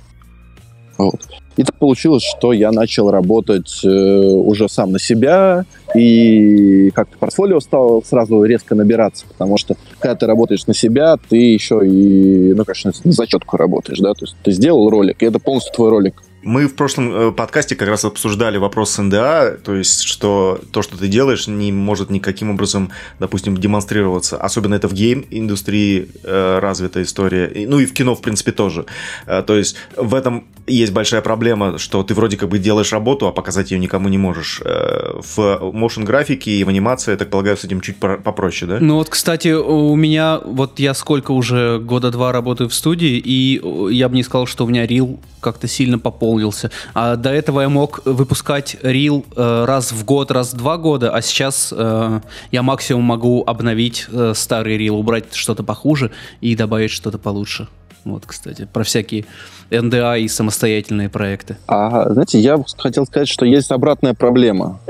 Вот. И так получилось, что я начал работать э, уже сам на себя, и как-то портфолио стало сразу резко набираться, потому что когда ты работаешь на себя, ты еще и, ну, конечно, на зачетку работаешь, да, то есть ты сделал ролик, и это полностью твой ролик. Мы в прошлом э, подкасте как раз обсуждали вопрос НДА, то есть, что то, что ты делаешь, не может никаким образом, допустим, демонстрироваться. Особенно это в гейм-индустрии э, развитая история. Ну и в кино, в принципе, тоже. Э, то есть, в этом есть большая проблема, что ты вроде как бы делаешь работу, а показать ее никому не можешь. Э, в motion графике и в анимации, я так полагаю, с этим чуть попроще, да? Ну вот, кстати, у меня, вот я сколько уже, года два работаю в студии, и я бы не сказал, что у меня рил как-то сильно пополнен пополнился. А до этого я мог выпускать рил э, раз в год, раз в два года, а сейчас э, я максимум могу обновить э, старый рил, убрать что-то похуже и добавить что-то получше. Вот, кстати, про всякие НДА и самостоятельные проекты. А, знаете, я хотел сказать, что есть обратная проблема.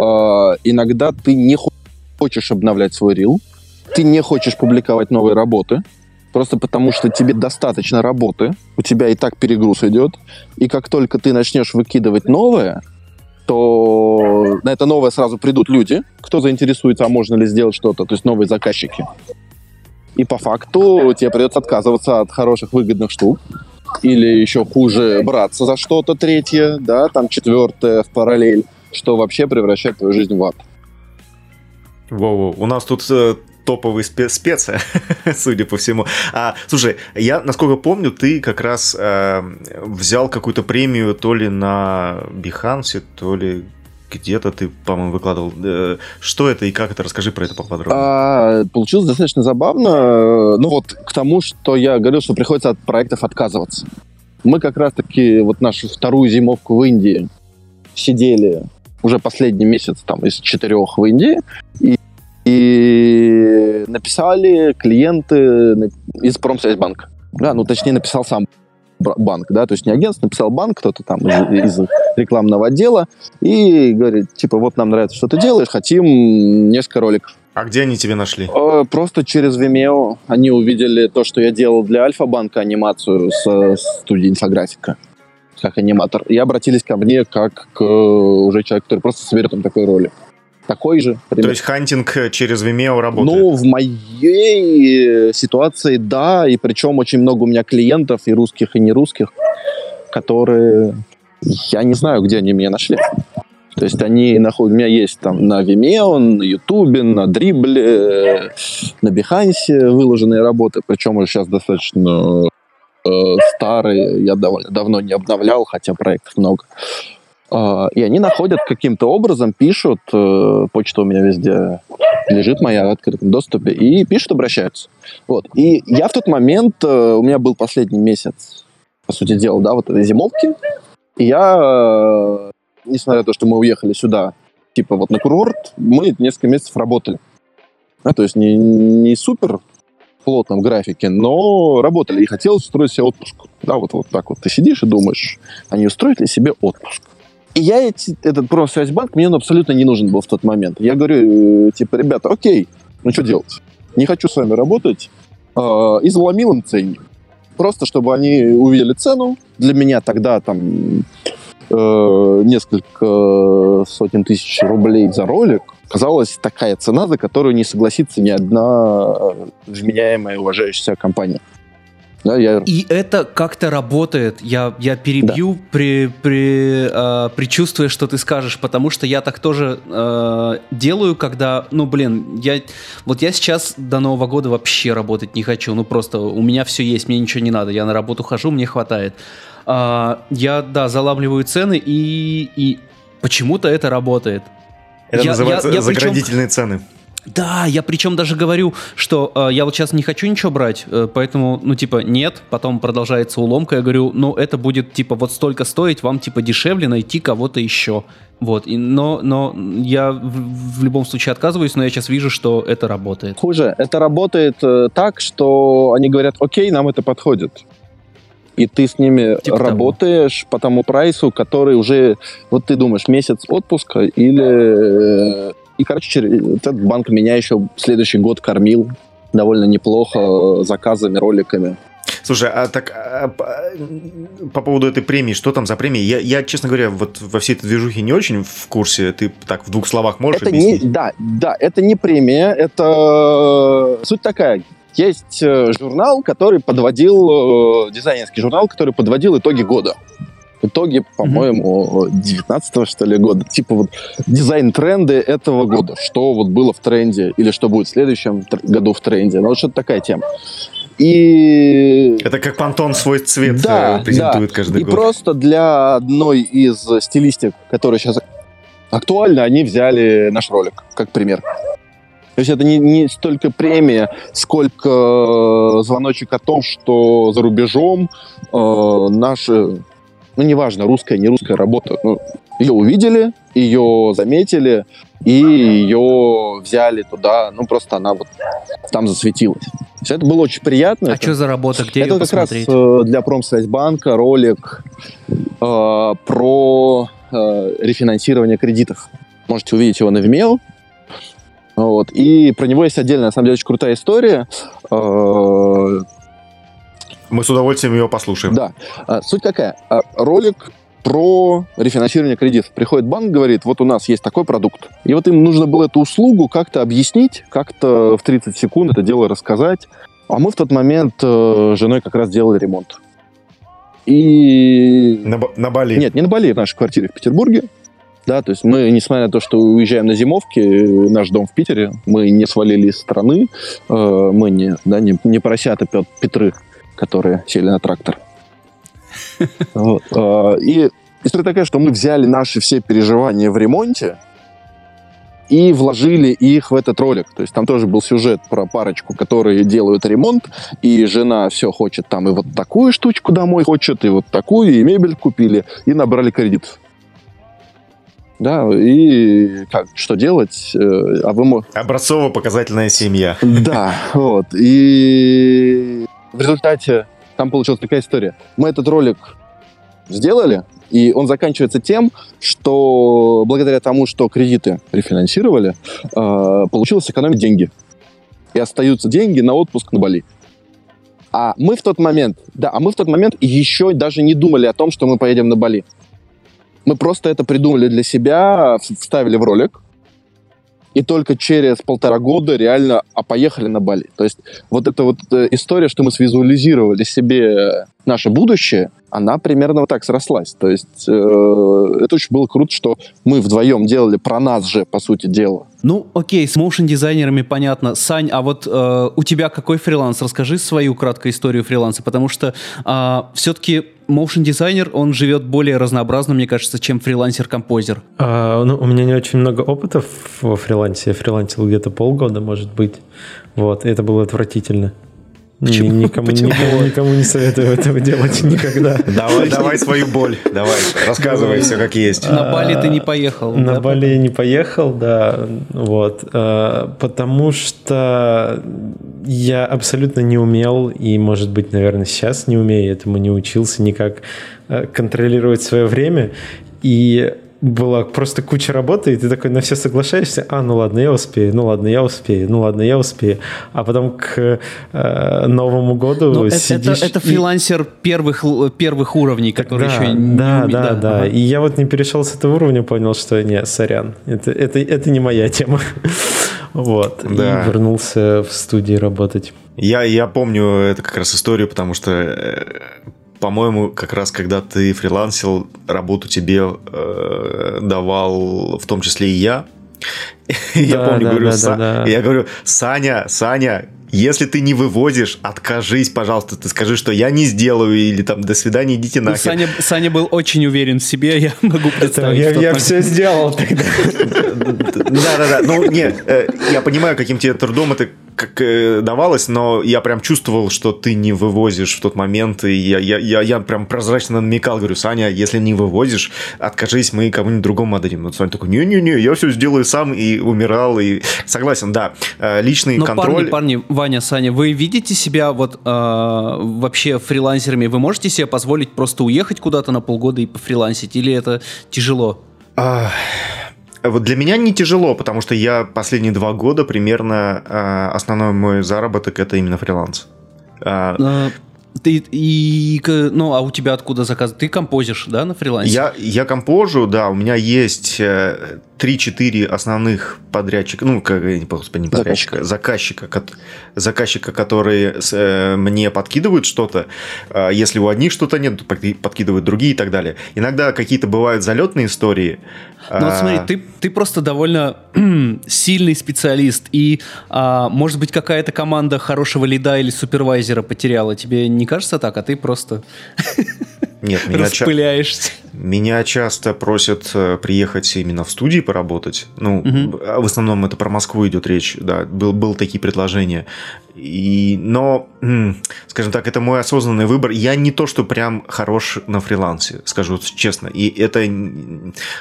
Э, иногда ты не хочешь обновлять свой рил, ты не хочешь публиковать новые работы, Просто потому, что тебе достаточно работы, у тебя и так перегруз идет, и как только ты начнешь выкидывать новое, то на это новое сразу придут люди, кто заинтересуется, а можно ли сделать что-то, то есть новые заказчики. И по факту тебе придется отказываться от хороших выгодных штук, или еще хуже браться за что-то третье, да, там четвертое в параллель, что вообще превращает твою жизнь в ад. Воу, у нас тут э, топовый спе- специя, [laughs] судя по всему. А, слушай, я, насколько помню, ты как раз э, взял какую-то премию то ли на Behance, то ли где-то ты, по-моему, выкладывал. Э, что это и как это? Расскажи про это поподробнее. А, получилось достаточно забавно. Ну вот к тому, что я говорил, что приходится от проектов отказываться. Мы как раз-таки вот нашу вторую зимовку в Индии сидели уже последний месяц там из четырех в Индии, и и написали клиенты из Промсвязьбанка. Да, ну, точнее, написал сам банк, да, то есть не агентство, написал банк, кто-то там из, из рекламного отдела, и говорит, типа, вот нам нравится, что ты делаешь, хотим несколько роликов. А где они тебе нашли? Э, просто через Vimeo они увидели то, что я делал для Альфа-банка анимацию с студии инфографика как аниматор, и обратились ко мне как к уже человеку, который просто соберет там такой ролик такой же. Пример. То есть hunting через Vimeo работает? Ну, в моей ситуации да, и причем очень много у меня клиентов, и русских, и нерусских, которые... Я не знаю, где они меня нашли. То есть они находят... У меня есть там на Vimeo, на YouTube, на Дрибле, на Behance выложенные работы, причем уже сейчас достаточно э, старые, я довольно давно не обновлял, хотя проектов много. А, и они находят каким-то образом, пишут, э, почта у меня везде лежит моя в открытом доступе, и пишут, обращаются. Вот. И я в тот момент, э, у меня был последний месяц, по сути дела, да, вот этой зимовки, и я, э, несмотря на то, что мы уехали сюда, типа вот на курорт, мы несколько месяцев работали. Да, то есть не, не супер плотном графике, но работали и хотелось устроить себе отпуск. Да, вот, вот так вот ты сидишь и думаешь, а не устроить ли себе отпуск? И я эти, этот промсвязьбанк, мне он абсолютно не нужен был в тот момент. Я говорю, э, типа, ребята, окей, ну что делать? Не хочу с вами работать. Э, и заломил им ценник. Просто, чтобы они увидели цену. Для меня тогда там э, несколько сотен тысяч рублей за ролик казалась такая цена, за которую не согласится ни одна вменяемая уважающаяся компания. Да, я... И это как-то работает. Я, я перебью, да. при, при, э, предчувствуя, что ты скажешь, потому что я так тоже э, делаю, когда, ну, блин, я, вот я сейчас до Нового года вообще работать не хочу. Ну, просто у меня все есть, мне ничего не надо. Я на работу хожу, мне хватает. Э, я, да, заламливаю цены, и, и почему-то это работает. Это я, называется я, я заградительные причем... цены. Да, я причем даже говорю, что э, я вот сейчас не хочу ничего брать, э, поэтому, ну, типа, нет, потом продолжается уломка, я говорю, ну, это будет, типа, вот столько стоить, вам, типа, дешевле найти кого-то еще. Вот, и, но, но я в, в любом случае отказываюсь, но я сейчас вижу, что это работает. Хуже, это работает э, так, что они говорят, окей, нам это подходит. И ты с ними типа работаешь того. по тому прайсу, который уже, вот ты думаешь, месяц отпуска или э, и, короче, этот банк меня еще следующий год кормил довольно неплохо э, заказами, роликами. Слушай, а так а, по, по поводу этой премии, что там за премия? Я, я, честно говоря, вот во всей этой движухе не очень в курсе. Ты так в двух словах можешь это объяснить? Не, да, да, это не премия, это э, суть такая. Есть э, журнал, который подводил, дизайнерский журнал, который подводил итоги года итоге, по-моему, 19 что ли, года. Типа вот дизайн-тренды этого года. Что вот было в тренде или что будет в следующем году в тренде. Ну, вот что-то такая тема. И... Это как Пантон свой цвет да, э, презентует да. каждый и год. И просто для одной из стилистик, которая сейчас актуальна, они взяли наш ролик как пример. То есть это не, не столько премия, сколько звоночек о том, что за рубежом э, наши ну, неважно, русская, не русская работа, ну, ее увидели, ее заметили, и ее взяли туда, ну, просто она вот там засветилась. Все это было очень приятно. А это, что за работа, где Это как посмотреть? раз э, для Промсвязьбанка ролик э, про э, рефинансирование кредитов. Можете увидеть его на Vimeo. Вот. И про него есть отдельная, на самом деле, очень крутая история. Э, мы с удовольствием его послушаем. Да. А, суть какая? А, ролик про рефинансирование кредитов. Приходит банк, говорит, вот у нас есть такой продукт. И вот им нужно было эту услугу как-то объяснить, как-то в 30 секунд это дело рассказать. А мы в тот момент э, с женой как раз делали ремонт. И... На, на Бали? Нет, не на Бали, в нашей квартире в Петербурге. Да, то есть мы, несмотря на то, что уезжаем на зимовки, наш дом в Питере, мы не свалили из страны, э, мы не, да, не, не поросята Петры, которые сели на трактор. [laughs] А, и история такая, что мы взяли наши все переживания в ремонте и вложили их в этот ролик. То есть там тоже был сюжет про парочку, которые делают ремонт, и жена все хочет там и вот такую штучку домой хочет, и вот такую, и мебель купили, и набрали кредит. Да, и как, что делать? Э, а вы... Образцово-показательная семья. Да, вот. И в результате там получилась такая история. Мы этот ролик сделали, и он заканчивается тем, что благодаря тому, что кредиты рефинансировали, э, получилось сэкономить деньги. И остаются деньги на отпуск на Бали. А мы в тот момент, да, а мы в тот момент еще даже не думали о том, что мы поедем на Бали. Мы просто это придумали для себя, вставили в ролик, и только через полтора года реально а поехали на Бали. То есть вот эта вот э, история, что мы свизуализировали себе наше будущее, она примерно вот так срослась. То есть э, это очень было круто, что мы вдвоем делали про нас же, по сути дела. Ну, окей, с моушен-дизайнерами понятно. Сань, а вот э, у тебя какой фриланс? Расскажи свою краткую историю фриланса, потому что э, все-таки motion дизайнер, он живет более разнообразно, мне кажется, чем фрилансер-композер. А, ну, у меня не очень много опыта во фрилансе. Я фрилансил где-то полгода, может быть. Вот, и это было отвратительно. Почему? Никому, Почему? Никому, [laughs] никому не советую этого делать [laughs] никогда. Давай, давай свою боль, давай, рассказывай все как есть. На Бали ты не поехал. На да? Бали я не поехал, да, вот, э, потому что я абсолютно не умел, и, может быть, наверное, сейчас не умею, этому не учился никак э, контролировать свое время, и была просто куча работы, и ты такой на все соглашаешься, а, ну ладно, я успею, ну ладно, я успею, ну ладно, я успею. А потом к э, Новому году Но сидишь... Это, это фрилансер и... первых, первых уровней, который да, еще не Да, да, да. да. Ага. И я вот не перешел с этого уровня, понял, что не, сорян, это, это, это не моя тема. [laughs] вот. Да. И вернулся в студии работать. Я, я помню это как раз историю, потому что э, по-моему, как раз когда ты фрилансил, работу тебе э, давал в том числе и я. [laughs] я помню, говорю, я говорю, Саня, Саня, если ты не выводишь, откажись, пожалуйста. Ты скажи, что я не сделаю, или там до свидания, идите ну, нахер. Саня, Саня был очень уверен в себе, я [laughs] могу представить. Я, я все сделал тогда. [laughs] Да-да-да. Ну, нет, э, я понимаю, каким тебе трудом это как э, давалось, но я прям чувствовал, что ты не вывозишь в тот момент, и я, я, я, я прям прозрачно намекал, говорю, Саня, если не вывозишь, откажись, мы кому-нибудь другому отдадим. Но Саня такой, не-не-не, я все сделаю сам, и умирал, и согласен, да, э, личный но контроль. Парни, парни, Ваня, Саня, вы видите себя вот э, вообще фрилансерами? Вы можете себе позволить просто уехать куда-то на полгода и пофрилансить, или это тяжело? А, вот для меня не тяжело, потому что я последние два года примерно э, основной мой заработок это именно фриланс. А, а, ты и ну а у тебя откуда заказ? Ты композишь, да, на фрилансе? Я я компожу, да. У меня есть 3-4 основных подрядчика, ну, как, господи, не подрядчика, заказчика, заказчика, заказчика которые э, мне подкидывают что-то. Э, если у одних что-то нет, то подкидывают другие и так далее. Иногда какие-то бывают залетные истории. Ну, вот смотри, ты, ты просто довольно [clears throat] сильный специалист, и, а, может быть, какая-то команда хорошего лида или супервайзера потеряла. Тебе не кажется так, а ты просто... [laughs] Нет, меня распыляешься. Ча- меня часто просят э, приехать именно в студии поработать. Ну, угу. в основном это про Москву идет речь, да, был, был такие предложения. И, но, скажем так, это мой осознанный выбор. Я не то, что прям хорош на фрилансе, скажу честно. И это,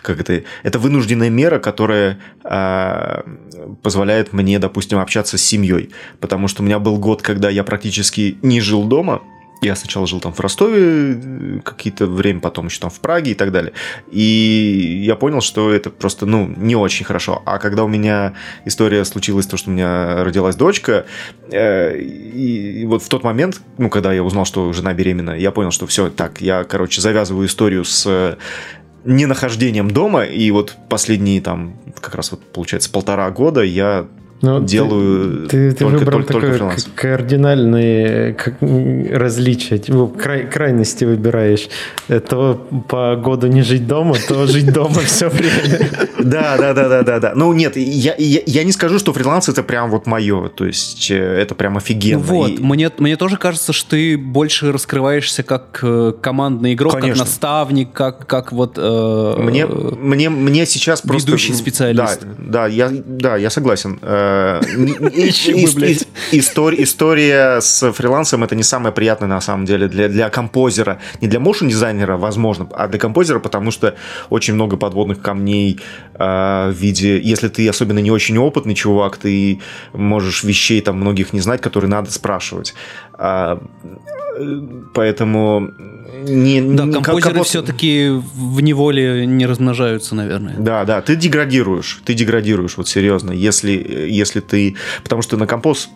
как это, это вынужденная мера, которая э, позволяет мне, допустим, общаться с семьей. Потому что у меня был год, когда я практически не жил дома, я сначала жил там в Ростове э, какие-то время, потом еще там в Праге и так далее. И я понял, что это просто, ну, не очень хорошо. А когда у меня история случилась, то, что у меня родилась дочка, э, и, и вот в тот момент, ну, когда я узнал, что жена беременна, я понял, что все, так, я, короче, завязываю историю с ненахождением дома, и вот последние там, как раз вот получается полтора года я ну, делаю ты, ты, только, выбрал только, такое только кардинальные как, различия, типа, край, крайности выбираешь. То по году не жить дома, то жить дома все время. [laughs] Да, да, да, да, да, да. Ну нет, я, я, я не скажу, что фриланс это прям вот мое, то есть э, это прям офигенно. Ну вот, мне, мне тоже кажется, что ты больше раскрываешься как э, командный игрок, как наставник, как, как вот... Э, мне, мне, мне сейчас просто... Ведущий специалист. Да, да, я, да, я согласен Э, история с фрилансом это не самое приятное на самом деле для, композера. Не для моушен дизайнера, возможно, а для композера, потому что очень много подводных камней э, в виде, если ты особенно не очень опытный чувак, ты можешь вещей там многих не знать, которые надо спрашивать. А, поэтому не, да, не, композеры все-таки в неволе не размножаются, наверное. Да, да, ты деградируешь, ты деградируешь, вот серьезно, если, если ты... Потому что на композ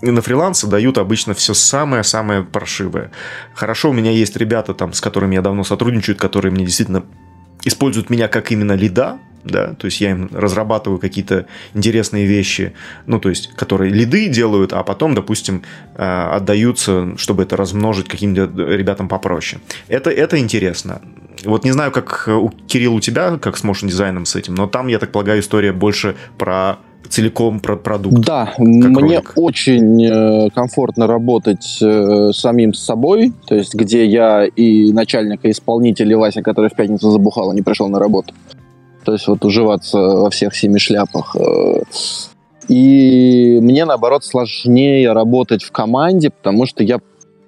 на фрилансе дают обычно все самое-самое паршивое. Хорошо, у меня есть ребята, там, с которыми я давно сотрудничаю, которые мне действительно используют меня как именно лида, да, то есть я им разрабатываю какие-то интересные вещи, ну, то есть, которые лиды делают, а потом, допустим, э, отдаются, чтобы это размножить каким-то ребятам попроще. Это, это интересно. Вот не знаю, как у Кирилла у тебя, как с motion дизайном с этим, но там, я так полагаю, история больше про целиком про продукт? Да, мне ролик? очень э, комфортно работать э, самим с собой, то есть где я и начальник, и исполнитель, и Вася, который в пятницу забухал, а не пришел на работу. То есть вот уживаться во всех семи шляпах. Э, и мне, наоборот, сложнее работать в команде, потому что я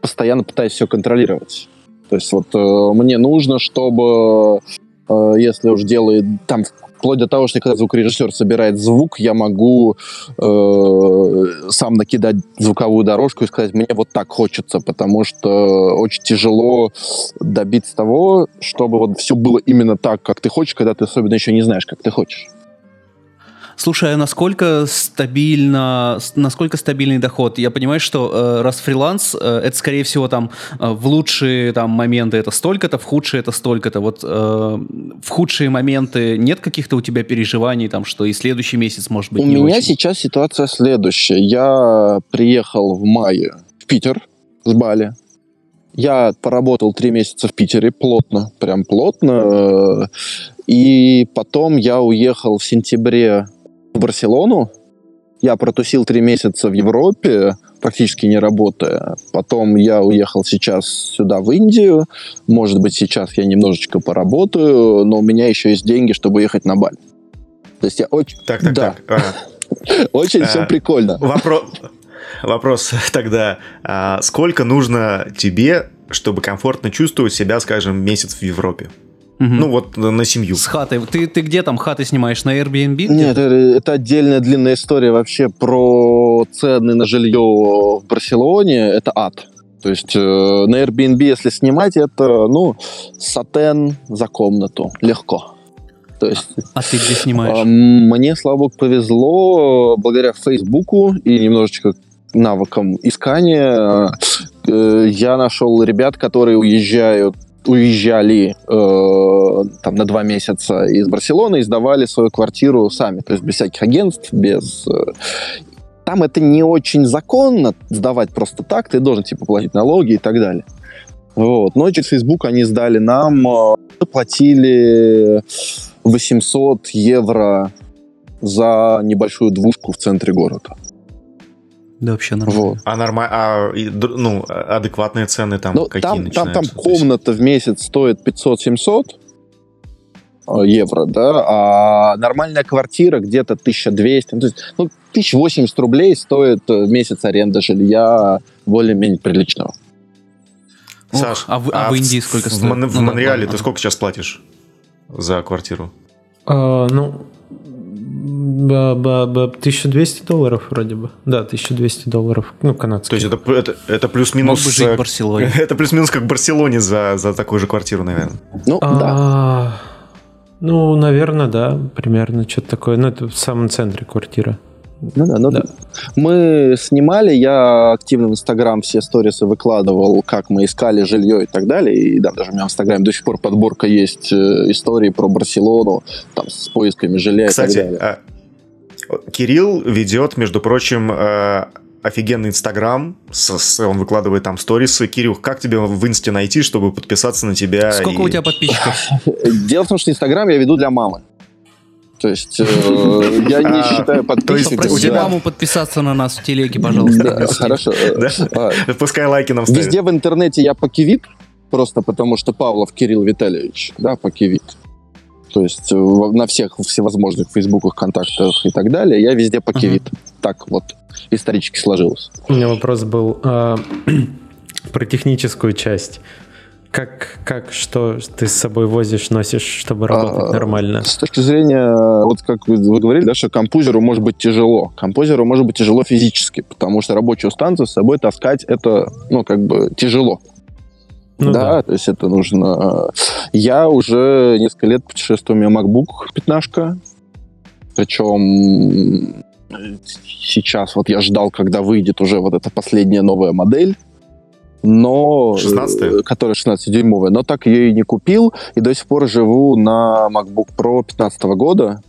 постоянно пытаюсь все контролировать. То есть вот э, мне нужно, чтобы э, если уж делает там вплоть до того, что когда звукорежиссер собирает звук, я могу э, сам накидать звуковую дорожку и сказать, мне вот так хочется, потому что очень тяжело добиться того, чтобы вот все было именно так, как ты хочешь, когда ты особенно еще не знаешь, как ты хочешь. Слушай, а насколько стабильно, насколько стабильный доход? Я понимаю, что э, раз фриланс, э, это скорее всего там э, в лучшие там моменты это столько-то, в худшие это столько-то. Вот э, в худшие моменты нет каких-то у тебя переживаний там, что и следующий месяц может быть У меня очень? сейчас ситуация следующая. Я приехал в мае в Питер с Бали. Я поработал три месяца в Питере плотно, прям плотно. И потом я уехал в сентябре в Барселону. Я протусил три месяца в Европе, практически не работая. Потом я уехал сейчас сюда, в Индию. Может быть, сейчас я немножечко поработаю, но у меня еще есть деньги, чтобы ехать на Бали. То есть я очень... Так, так, да. так. [laughs] Очень все а, прикольно. Вопрос, вопрос [laughs] тогда. А сколько нужно тебе, чтобы комфортно чувствовать себя, скажем, месяц в Европе? Угу. Ну вот на семью. С хатой. Ты, ты где там хаты снимаешь? На Airbnb? Нет, это, это отдельная длинная история вообще про цены на жилье в Барселоне. Это ад. То есть э, на Airbnb, если снимать, это, ну, сатен за комнату. Легко. То есть, а ты где снимаешь? Мне, слава богу, повезло благодаря Фейсбуку и немножечко навыкам искания. Э, я нашел ребят, которые уезжают уезжали э, там на два месяца из Барселоны и сдавали свою квартиру сами, то есть без всяких агентств, без... Э, там это не очень законно сдавать просто так, ты должен типа платить налоги и так далее. Вот. Но через Facebook они сдали нам, э, платили 800 евро за небольшую двушку в центре города. Да, вообще нормально. Вот. А, норма... а ну, адекватные цены там ну, какие там, начинаются? Там, там комната в месяц стоит 500-700 э, евро, да, а нормальная квартира где-то 1200, ну, то есть, ну, 1080 рублей стоит э, месяц аренда жилья более-менее приличного. Саш, а, в, а, а в Индии сколько стоит? В, Мон- в ну, Монреале ты сколько сейчас платишь за квартиру? А, ну, 1200 долларов вроде бы. Да, 1200 долларов, ну, канадских. То есть это, это, это плюс-минус... Мог жить в Барселоне. [laughs] Это плюс-минус как в Барселоне за, за такую же квартиру, наверное. Ну, а, да. Ну, наверное, да, примерно что-то такое. Ну, это в самом центре квартира. Ну да, ну да. Мы снимали, я активно в Инстаграм все сторисы выкладывал, как мы искали жилье и так далее. И да, даже у меня в Инстаграме до сих пор подборка есть э, истории про Барселону, там с поисками жилья Кстати, и так далее. А Кирилл ведет, между прочим, э, офигенный Инстаграм, он выкладывает там сторисы. Кирилл, как тебе в Инсте найти, чтобы подписаться на тебя? Сколько и... у тебя подписчиков? [laughs] Дело в том, что Инстаграм я веду для мамы. То есть э, я не [laughs] а, считаю подписчиков. Попроси маму подписаться на нас в телеге, пожалуйста. Хорошо. А, Пускай лайки нам ставят. Везде в интернете я покивит, просто потому что Павлов Кирилл Витальевич, да, покивит. То есть э, на всех всевозможных фейсбуках, контактах и так далее, я везде покивит. Так вот исторически сложилось. У меня вопрос был э, [clears throat] про техническую часть. Как, как, что ты с собой возишь, носишь, чтобы работать а, нормально? С точки зрения, вот как вы, вы говорили, да, что композеру может быть тяжело. Композеру может быть тяжело физически, потому что рабочую станцию с собой таскать это, ну, как бы тяжело. Ну, да, да, то есть это нужно... Я уже несколько лет путешествую, у меня MacBook 15 причем сейчас вот я ждал, когда выйдет уже вот эта последняя новая модель, но... 16 э, Которая 16-дюймовая, но так ее и не купил, и до сих пор живу на MacBook Pro 15 года,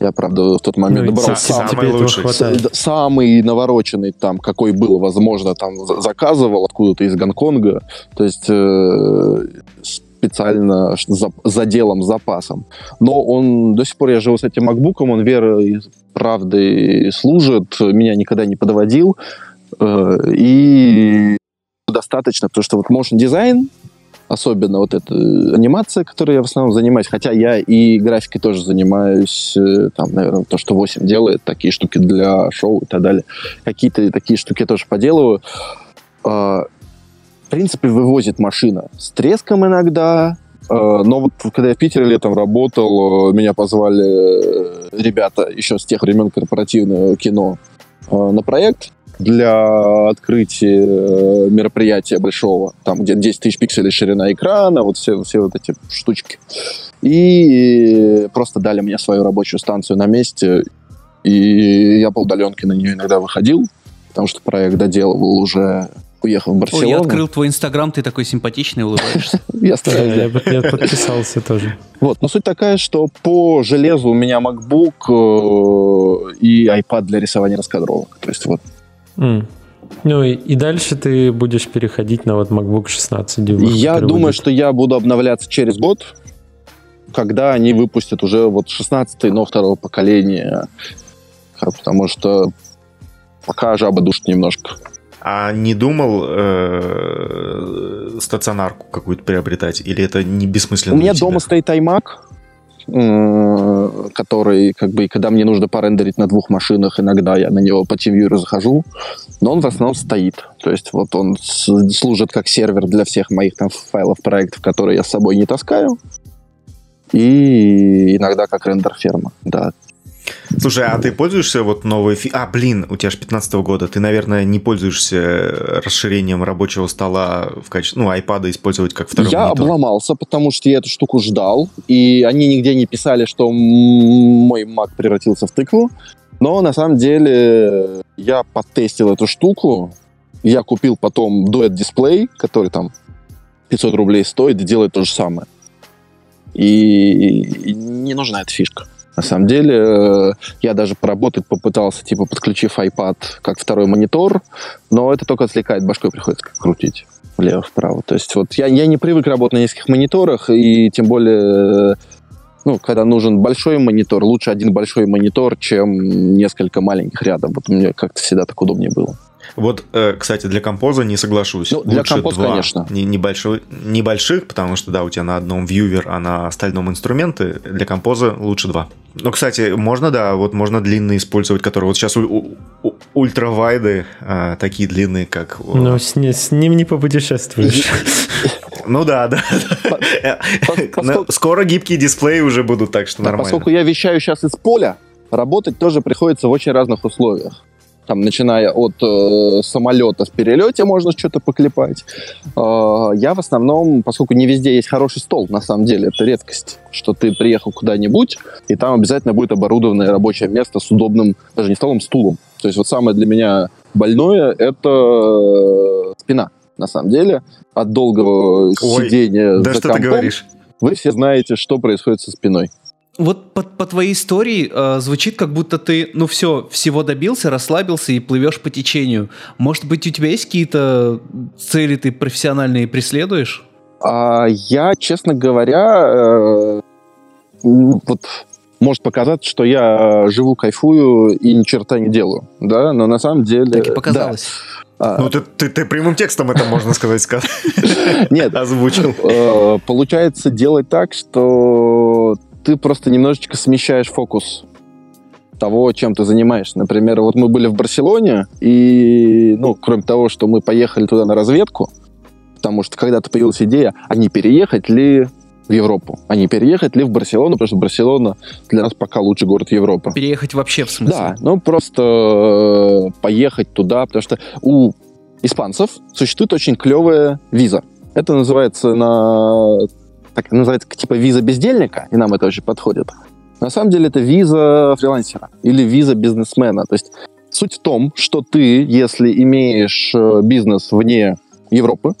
я, правда, в тот момент ну, добрал сам, самый, лучший. самый навороченный, там, какой был, возможно, там заказывал откуда-то из Гонконга. То есть э, специально за, за делом, с запасом. Но он до сих пор, я живу с этим MacBook, он верой правдой служит, меня никогда не подводил. Э, и достаточно, потому что вот motion дизайн, особенно вот эта анимация, которой я в основном занимаюсь, хотя я и графикой тоже занимаюсь, э, там, наверное, то, что 8 делает, такие штуки для шоу и так далее. Какие-то такие штуки я тоже поделываю. А, в принципе, вывозит машина с треском иногда, а, но вот когда я в Питере летом работал, меня позвали ребята еще с тех времен корпоративного кино на проект, для открытия э, мероприятия большого, там, где 10 тысяч пикселей ширина экрана, вот все, все вот эти штучки. И просто дали мне свою рабочую станцию на месте, и я по удаленке на нее иногда выходил, потому что проект доделывал уже уехал в Барселону. Ой, я открыл твой инстаграм, ты такой симпатичный, улыбаешься. [laughs] Я стараюсь. Я подписался тоже. Вот, но суть такая, что по железу у меня MacBook э, и iPad для рисования раскадровок. То есть вот Mm. Ну и, и дальше ты будешь переходить на вот MacBook 16 дюймов. Я думаю, будет... что я буду обновляться через год, когда они выпустят уже вот 16 но второго поколения. Потому что пока жаба душит немножко. А не думал э, стационарку какую-то приобретать? Или это не бессмысленно? У меня дома стоит iMac, который, как бы, когда мне нужно порендерить на двух машинах, иногда я на него по TeamViewer захожу, но он в основном стоит. То есть вот он служит как сервер для всех моих там файлов, проектов, которые я с собой не таскаю, и иногда как рендер-ферма, да. Слушай, а ты пользуешься вот новой... Фи... А, блин, у тебя же 15 -го года. Ты, наверное, не пользуешься расширением рабочего стола в качестве... Ну, iPad использовать как второй Я монитор. обломался, потому что я эту штуку ждал. И они нигде не писали, что мой Mac превратился в тыкву. Но на самом деле я потестил эту штуку. Я купил потом дуэт дисплей, который там 500 рублей стоит и делает то же самое. И не нужна эта фишка. На самом деле, э, я даже поработать попытался, типа, подключив iPad как второй монитор, но это только отвлекает, башкой приходится крутить влево-вправо. То есть вот я, я не привык работать на низких мониторах, и тем более, ну, когда нужен большой монитор, лучше один большой монитор, чем несколько маленьких рядом. Вот мне как-то всегда так удобнее было. Вот, э, кстати, для композа не соглашусь. Ну, для композа, два конечно. Не, небольшой, небольших, потому что, да, у тебя на одном вьювер, а на остальном инструменты. Для композа лучше два. Ну, кстати, можно, да, вот можно длинные использовать, которые вот сейчас у, у, ультравайды, а, такие длинные, как... Но с, не, с ним не попутешествуешь. [laughs] Ну да, да. Скоро гибкие дисплеи уже будут, так что нормально. Поскольку я вещаю сейчас из поля, работать тоже приходится в очень разных условиях там, начиная от э, самолета в перелете можно что-то поклепать. Э, я в основном, поскольку не везде есть хороший стол, на самом деле, это редкость, что ты приехал куда-нибудь, и там обязательно будет оборудованное рабочее место с удобным, даже не столом, стулом. То есть вот самое для меня больное — это спина, на самом деле, от долгого Ой, сидения да за что компом. ты говоришь? Вы все знаете, что происходит со спиной. Вот по, по твоей истории э, звучит, как будто ты, ну все, всего добился, расслабился и плывешь по течению. Может быть, у тебя есть какие-то цели ты профессиональные преследуешь? А, я, честно говоря, э, вот может показаться, что я живу, кайфую и ни черта не делаю, да, но на самом деле... Так и показалось. Да. Ну, ты, ты, ты прямым текстом это, можно сказать, сказал. [laughs] Нет. Озвучил. Э, получается делать так, что ты просто немножечко смещаешь фокус того, чем ты занимаешься. Например, вот мы были в Барселоне, и, ну, кроме того, что мы поехали туда на разведку, потому что когда-то появилась идея, а не переехать ли в Европу, а не переехать ли в Барселону, потому что Барселона для нас пока лучший город Европы. Переехать вообще в смысле? Да, ну просто э, поехать туда, потому что у испанцев существует очень клевая виза. Это называется на так называется, типа виза бездельника, и нам это очень подходит. На самом деле это виза фрилансера или виза бизнесмена. То есть суть в том, что ты, если имеешь э, бизнес вне Европы,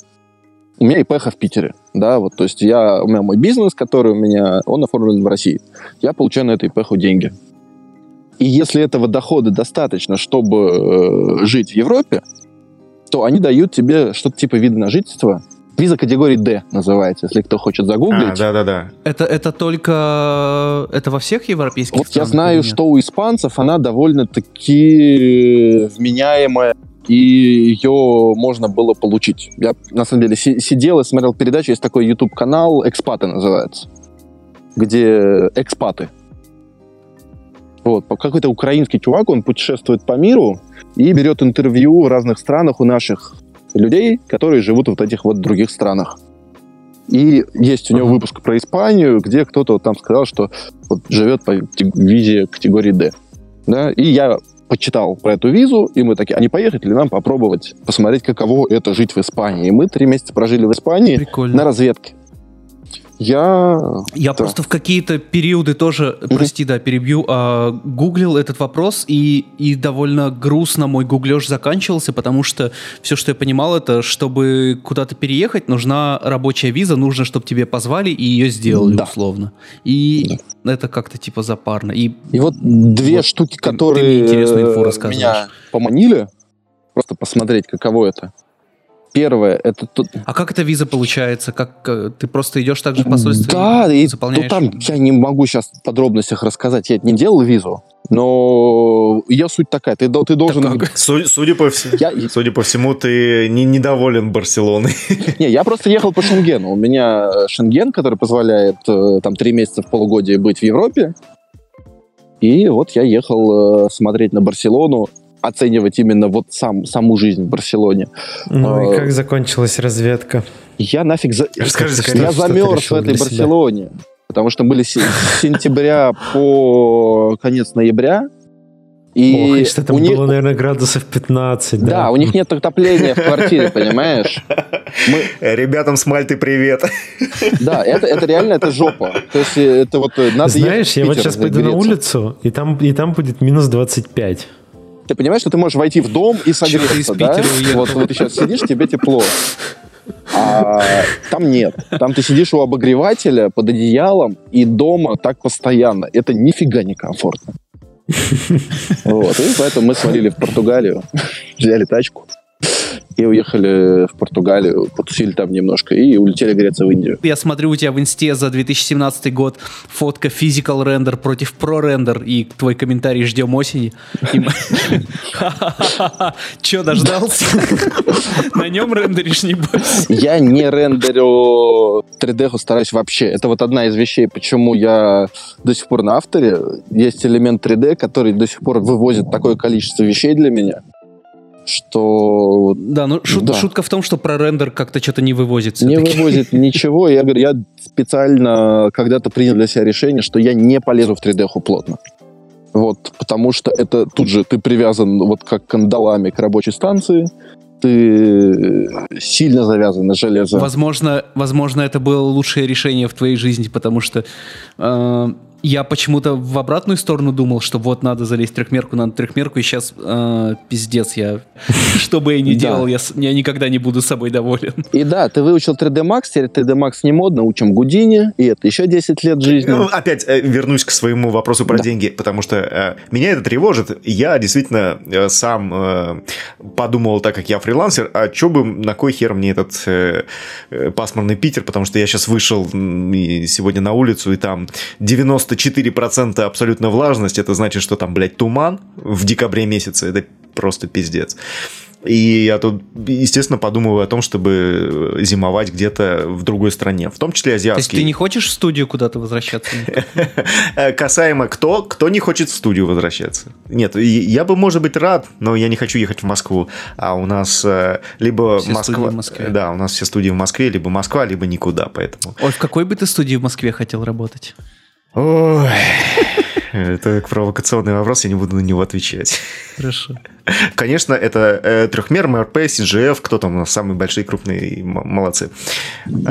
у меня ИПХ в Питере, да, вот, то есть я, у меня мой бизнес, который у меня, он оформлен в России. Я получаю на это ИПХ деньги. И если этого дохода достаточно, чтобы э, жить в Европе, то они дают тебе что-то типа вида на жительство Виза категории D называется, если кто хочет загуглить. А, да-да-да. Это, это только... Это во всех европейских Вот я странах знаю, или нет? что у испанцев она довольно-таки вменяемая, и ее можно было получить. Я, на самом деле, си- сидел и смотрел передачу, есть такой YouTube-канал «Экспаты» называется, где экспаты. Вот, какой-то украинский чувак, он путешествует по миру и берет интервью в разных странах у наших людей, которые живут в вот этих вот других странах. И есть у него выпуск про Испанию, где кто-то вот там сказал, что вот живет по визе категории D. Да? И я почитал про эту визу, и мы такие, а не поехать ли нам попробовать посмотреть, каково это жить в Испании? И мы три месяца прожили в Испании Прикольно. на разведке. Я... Я Да. просто в какие-то периоды тоже, прости, да, перебью, а, гуглил этот вопрос, и, и довольно грустно мой гуглеж заканчивался, потому что все, что я понимал, это чтобы куда-то переехать, нужна рабочая виза, нужно, чтобы тебе позвали и ее сделали Да. условно. И это как-то типа запарно. И И вот две Вот штуки, ты- ты которые мне интересную инфу э, меня поманили, просто посмотреть, каково это. Первое, это тут... а как эта виза получается? Как э, ты просто идешь так же в посольство? Да, и заполняешь? ну, там я не могу сейчас в подробностях рассказать. Я не делал визу, но ее суть такая. Ты, ты должен... как? Су- Судя по, вс- Я, судя по всему, ты не, недоволен Барселоной. не, я просто ехал по Шенгену. У меня э, Шенген, который позволяет э, там три месяца в полугодие быть в Европе. И вот я ехал смотреть на Барселону, оценивать именно вот сам, саму жизнь в Барселоне. Ну А, и как закончилась разведка? Я нафиг... За... Расскажи скорее. Я ты замерз в этой для себя? Барселоне. Потому что были с сентября по конец ноября. И Ох, и что там у них, было, наверное, градусов 15, да? да, у них нет отопления в квартире, [laughs] понимаешь? Мы, Ребятам с Мальты привет. да, это, это реально это жопа. То есть э, это вот э, надо Знаешь, я вот сейчас пойду на улицу, и там, и там будет минус 25. Ты понимаешь, что ты можешь войти в дом и согреться, да? Вот, вот ты сейчас сидишь, тебе тепло. А там нет. Там ты сидишь у обогревателя под одеялом, и дома так постоянно. Это нифига не комфортно. Вот, и поэтому мы свалили в Португалию, взяли тачку и уехали в Португалию, потусили там немножко и улетели греться в Индию. Я смотрю у тебя в инсте за 2017 год фотка Physical Render против Pro Render, и твой комментарий «Ждем осени». [laughs] Че, дождался? На нем рендеришь, небось? Я не рендерю 3D, стараюсь вообще. Это вот одна из вещей, почему я до сих пор на авторе. Есть элемент 3D, который до сих пор вывозит такое количество вещей для меня, что Да, ну шут- Да. шутка в том, что про рендер как-то что-то не вывозит не [laughs] вывозит ничего. Я говорю, я специально когда-то принял для себя решение, что я не полезу в 3D плотно. Вот, потому что это тут же ты привязан вот как кандалами к рабочей станции, ты сильно завязан на железо. Возможно, возможно, это было лучшее решение в твоей жизни, потому что э, я почему-то в обратную сторону думал, что вот надо залезть в трехмерку, надо трехмерку, и сейчас пиздец, я [laughs] что бы я ни делал, я, я никогда не буду собой доволен. И да, ты выучил 3D Max, теперь 3D Max не модно, учим Гудини, и это еще 10 лет жизни. Ну, опять э, вернусь к своему вопросу про Да. деньги, потому что э, меня это тревожит. Я действительно э, сам э, подумал, так как я фрилансер, а что бы, на кой хер мне этот э, э, пасмурный Питер, потому что я сейчас вышел и сегодня на улицу, и там 94% абсолютно влажность, это значит, что там, блядь, туман в декабре месяце, это просто пиздец. И я тут, естественно, подумываю о том, чтобы зимовать где-то в другой стране, в том числе То есть ты не хочешь в студию куда-то возвращаться? [laughs] Э, Касаемо кто, кто не хочет в студию возвращаться. Нет, я бы, может быть, рад, но я не хочу ехать в Москву. А у нас э, либо Все Москва... Да, у нас все студии в Москве, либо Москва, либо никуда, поэтому... Ой, в какой бы ты студии в Москве хотел работать? Ой, [laughs] это провокационный вопрос, я не буду на него отвечать. Хорошо. [laughs] Конечно, это э, трехмер, МРП, CGF, кто там у нас самые большие, крупные, молодцы. [laughs]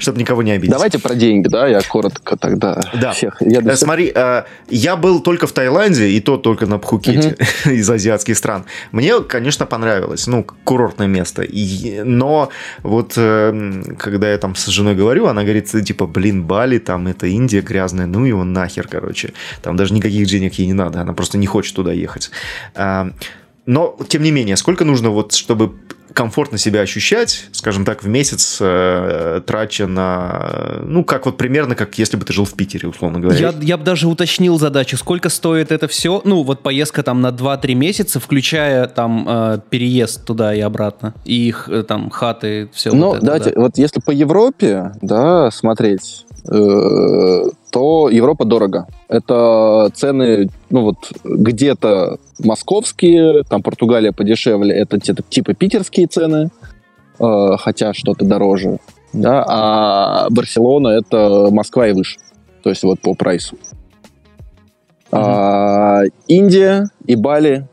Чтобы никого не обидеть. Давайте про деньги, да, я коротко тогда Да. всех. Я Э, Смотри, э, я был только в Таиланде, и то только на Пхукете [laughs] из азиатских стран. Мне, конечно, понравилось. Ну, курортное место. И- но вот э, когда я там с женой говорю, она говорит, типа, блин, Бали, там это Индия грязная, ну его нахер, короче. Там даже никаких денег ей не надо, она просто не хочет туда ехать. Но, тем не менее, сколько нужно вот, чтобы комфортно себя ощущать, скажем так, в месяц э, трача на... Ну, как вот примерно, как если бы ты жил в Питере, условно говоря. Я, я бы даже уточнил задачу, сколько стоит это все. Ну, вот поездка там на 2-3 месяца, включая там э, переезд туда и обратно. И их э, там хаты, все Ну, вот это, давайте, да. вот если по Европе, да, смотреть, э, то Европа дорого. Это цены, ну вот, где-то московские, там Португалия подешевле, это те- типа питерские цены, э, хотя что-то дороже, да, а Барселона это Москва и выше, то есть вот по прайсу. А, Индия и Бали,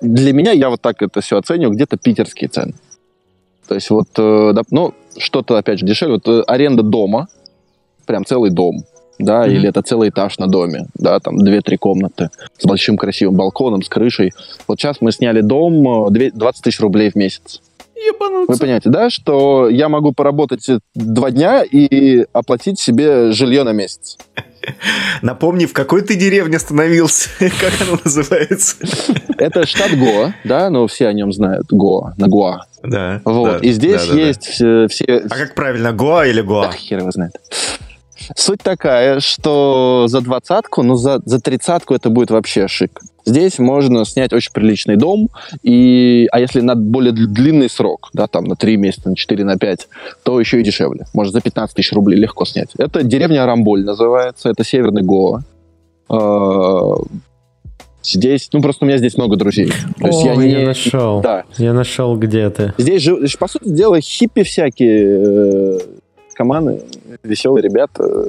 для меня, я вот так это все оцениваю, где-то питерские цены. То есть вот, э, да, ну, что-то, опять же, дешевле. Вот э, аренда дома, прям целый дом, да, Мгм. или это целый этаж на доме, да, там 2-3 комнаты с большим красивым балконом, с крышей. Вот сейчас мы сняли дом, э, две- 20 тысяч рублей в месяц. Ебануться. Вы понимаете, да, что я могу поработать э, два дня и оплатить себе жилье на месяц. [laughs] Напомни, в какой ты деревне остановился? [laughs] Как она называется? [laughs] Это штат Гоа, да, но все о нем знают, Гоа, на Гоа. Да. Вот, да, и здесь да, да, да. есть все... все- А как правильно, Гоа или Гоа? Да, хер его знает. Суть такая, что за двадцатку, ну за, за тридцатку это будет вообще шик. Здесь можно снять очень приличный дом, и, а если на более дл- длинный срок, да, там на 3 месяца, на 4, на 5, то еще и дешевле. Можно за 15 тысяч рублей легко снять. Это деревня Рамболь называется, это северный Гоа. А, Здесь, ну просто у меня здесь много друзей. То есть О, я я, не... нашел. Да, Я нашел, где ты. Здесь же, по сути дела, хиппи всякие, команды, веселые ребята.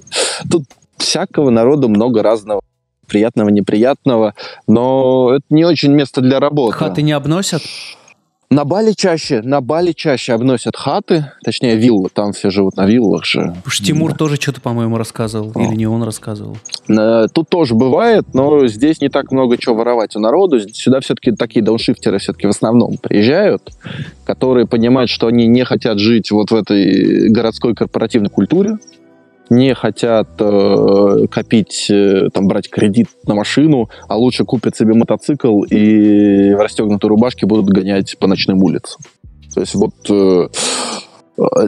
Тут всякого народу много разного. Приятного, неприятного. Но это не очень место для работы. Хаты не обносят? На Бали чаще, на Бали чаще обносят хаты, точнее виллы, там все живут на виллах же. Уж Тимур тоже что-то, по-моему, рассказывал. О. Или не он рассказывал. Э, Тут тоже бывает, но здесь не так много чего воровать у народу. Сюда все-таки такие дауншифтеры все-таки в основном приезжают, которые понимают, что они не хотят жить вот в этой городской корпоративной культуре, не хотят э, копить, э, там, брать кредит на машину, а лучше купят себе мотоцикл и в расстегнутой рубашке будут гонять по ночным улицам. То есть вот э, э,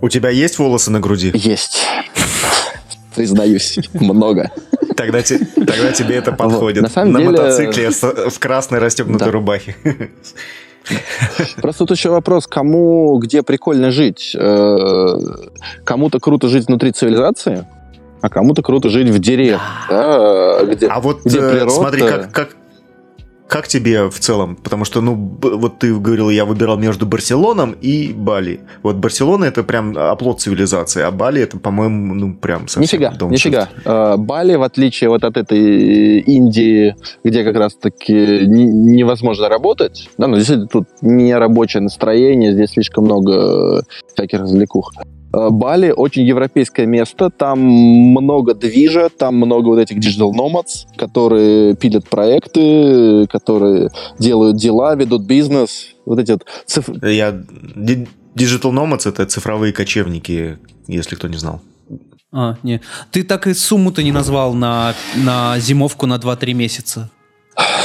У тебя есть волосы на груди? есть, признаюсь, много. Тогда, те- тогда тебе это подходит. на самом на деле- мотоцикле в красной расстегнутой Да. рубахе. [laughs] Просто тут еще вопрос, кому где прикольно жить. Э, Кому-то круто жить внутри цивилизации, а кому-то круто жить в деревне. да, где... А вот Где э, природа? смотри, как, как, как тебе в целом? Потому что, ну, вот ты говорил, я выбирал между Барселоном и Бали. Вот Барселона это прям оплот цивилизации, а Бали это, по-моему, ну, прям совсем Нифига, дауншифт. нифига. Э, Бали, в отличие вот от этой Индии, где как раз-таки не- невозможно работать, да, ну, действительно, тут не рабочее настроение, здесь слишком много э, всяких развлекух. Э, Бали очень европейское место, там много движа, там много вот этих digital nomads, которые пилят проекты, которые делают дела, ведут бизнес. Вот эти вот циф- Я... Digital Nomads это цифровые кочевники, если кто не знал. А, не. Ты так и сумму-то не назвал на, на зимовку на 2-3 месяца.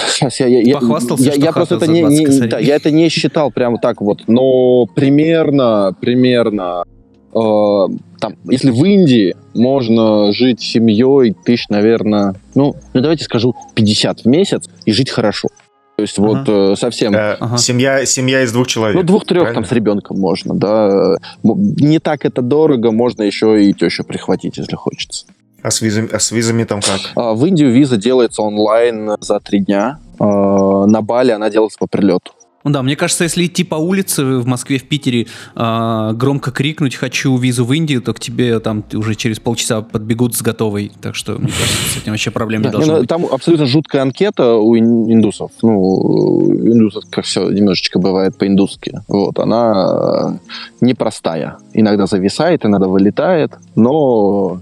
Сейчас я, я, я- Похвастался, я, что я хата просто это за не, 20 не- косарей. да, я это не считал прямо так вот, но примерно, примерно, там, если в Индии можно жить семьей тысяч, наверное, ну, ну давайте скажу 50 в месяц и жить хорошо. То есть вот э, совсем, Э, Ага. семья, семья из двух человек. ну двух-трех там с ребенком можно, да. Не так это дорого, можно еще и тещу прихватить, если хочется. А с визами, а с визами там как? А, В Индию виза делается онлайн за три дня. А, На Бали она делается по прилету. Ну да, мне кажется, если идти по улице в Москве, в Питере, а, громко крикнуть «хочу визу в Индию», то к тебе там уже через полчаса подбегут с готовой. Так что, мне кажется, с этим вообще проблем не должно ну, быть. Там абсолютно жуткая анкета у ин- индусов. Ну, у индусов, как все немножечко бывает по-индусски. Вот, она э, непростая. Иногда зависает, иногда вылетает, но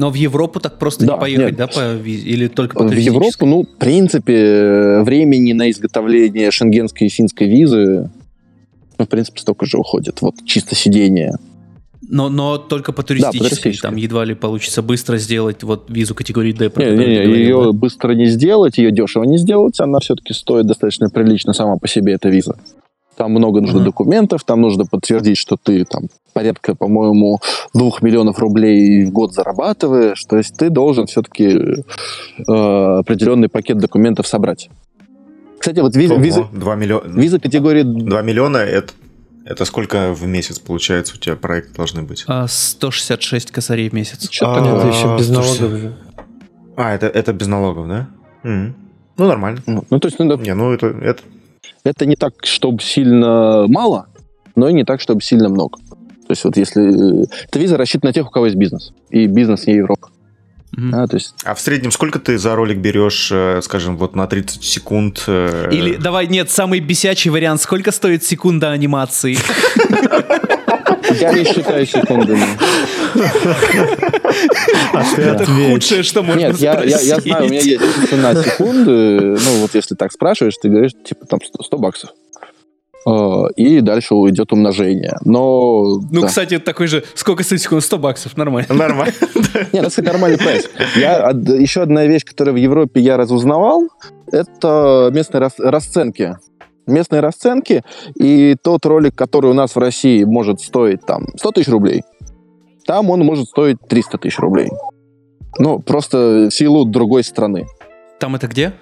Но в Европу так просто Да, не поехать, нет. да, по визе? Или только по в? Европу, ну, в принципе, э, времени на изготовление шенгенской и финской визы, ну, в принципе, столько же уходит. Вот чисто сидение. Но, но только по туристической. Да, по. Там едва ли получится быстро сделать вот визу категории D. Не, не, не, говорил, ее да? быстро не сделать, ее дешево не сделать, она все-таки стоит достаточно прилично сама по себе, эта виза. Там много нужно Мгм. документов, там нужно подтвердить, что ты там порядка, по-моему, двух миллионов рублей в год зарабатываешь. То есть ты должен все-таки определенный пакет документов собрать. Кстати, вот виза, Ого, виза, 2 миллиона. виза категории 2 миллиона это, это сколько в месяц получается у тебя проекты должны быть? А, 166 косарей в месяц. Что-то А, это еще без слушайте. налогов же. А, это, это без налогов, да? Мгм. Ну, нормально. Ну, ну, то есть надо Не, ну это, это это не так, чтобы сильно мало, но и не так, чтобы сильно много. То есть вот если... э, Эта виза рассчитана на тех, у кого есть бизнес. И бизнес не Европа. Мгм. Да, то есть А в среднем сколько ты за ролик берешь, э, скажем, вот на 30 секунд? э, Или, давай, нет, самый бесячий вариант. Сколько стоит секунда анимации? я не считаю секундами. А Это худшее, что можно Нет, я, знаю, у меня спросить. есть цена секунды. Ну, вот если так спрашиваешь, ты говоришь, типа, там 100, 100 баксов. Э, И дальше уйдет умножение. Но... Ну, да. кстати, такой же, сколько стоит секунда? 100 баксов, нормально. Нормально. [laughs] Нет, это, кстати, нормальный прайс. Я, еще одна вещь, которую в Европе я разузнавал, это местные рас- расценки. Местные расценки, и тот ролик, который у нас в России может стоить там 100 тысяч рублей, там он может стоить 300 тысяч рублей. Ну, просто в силу другой страны. Там это где?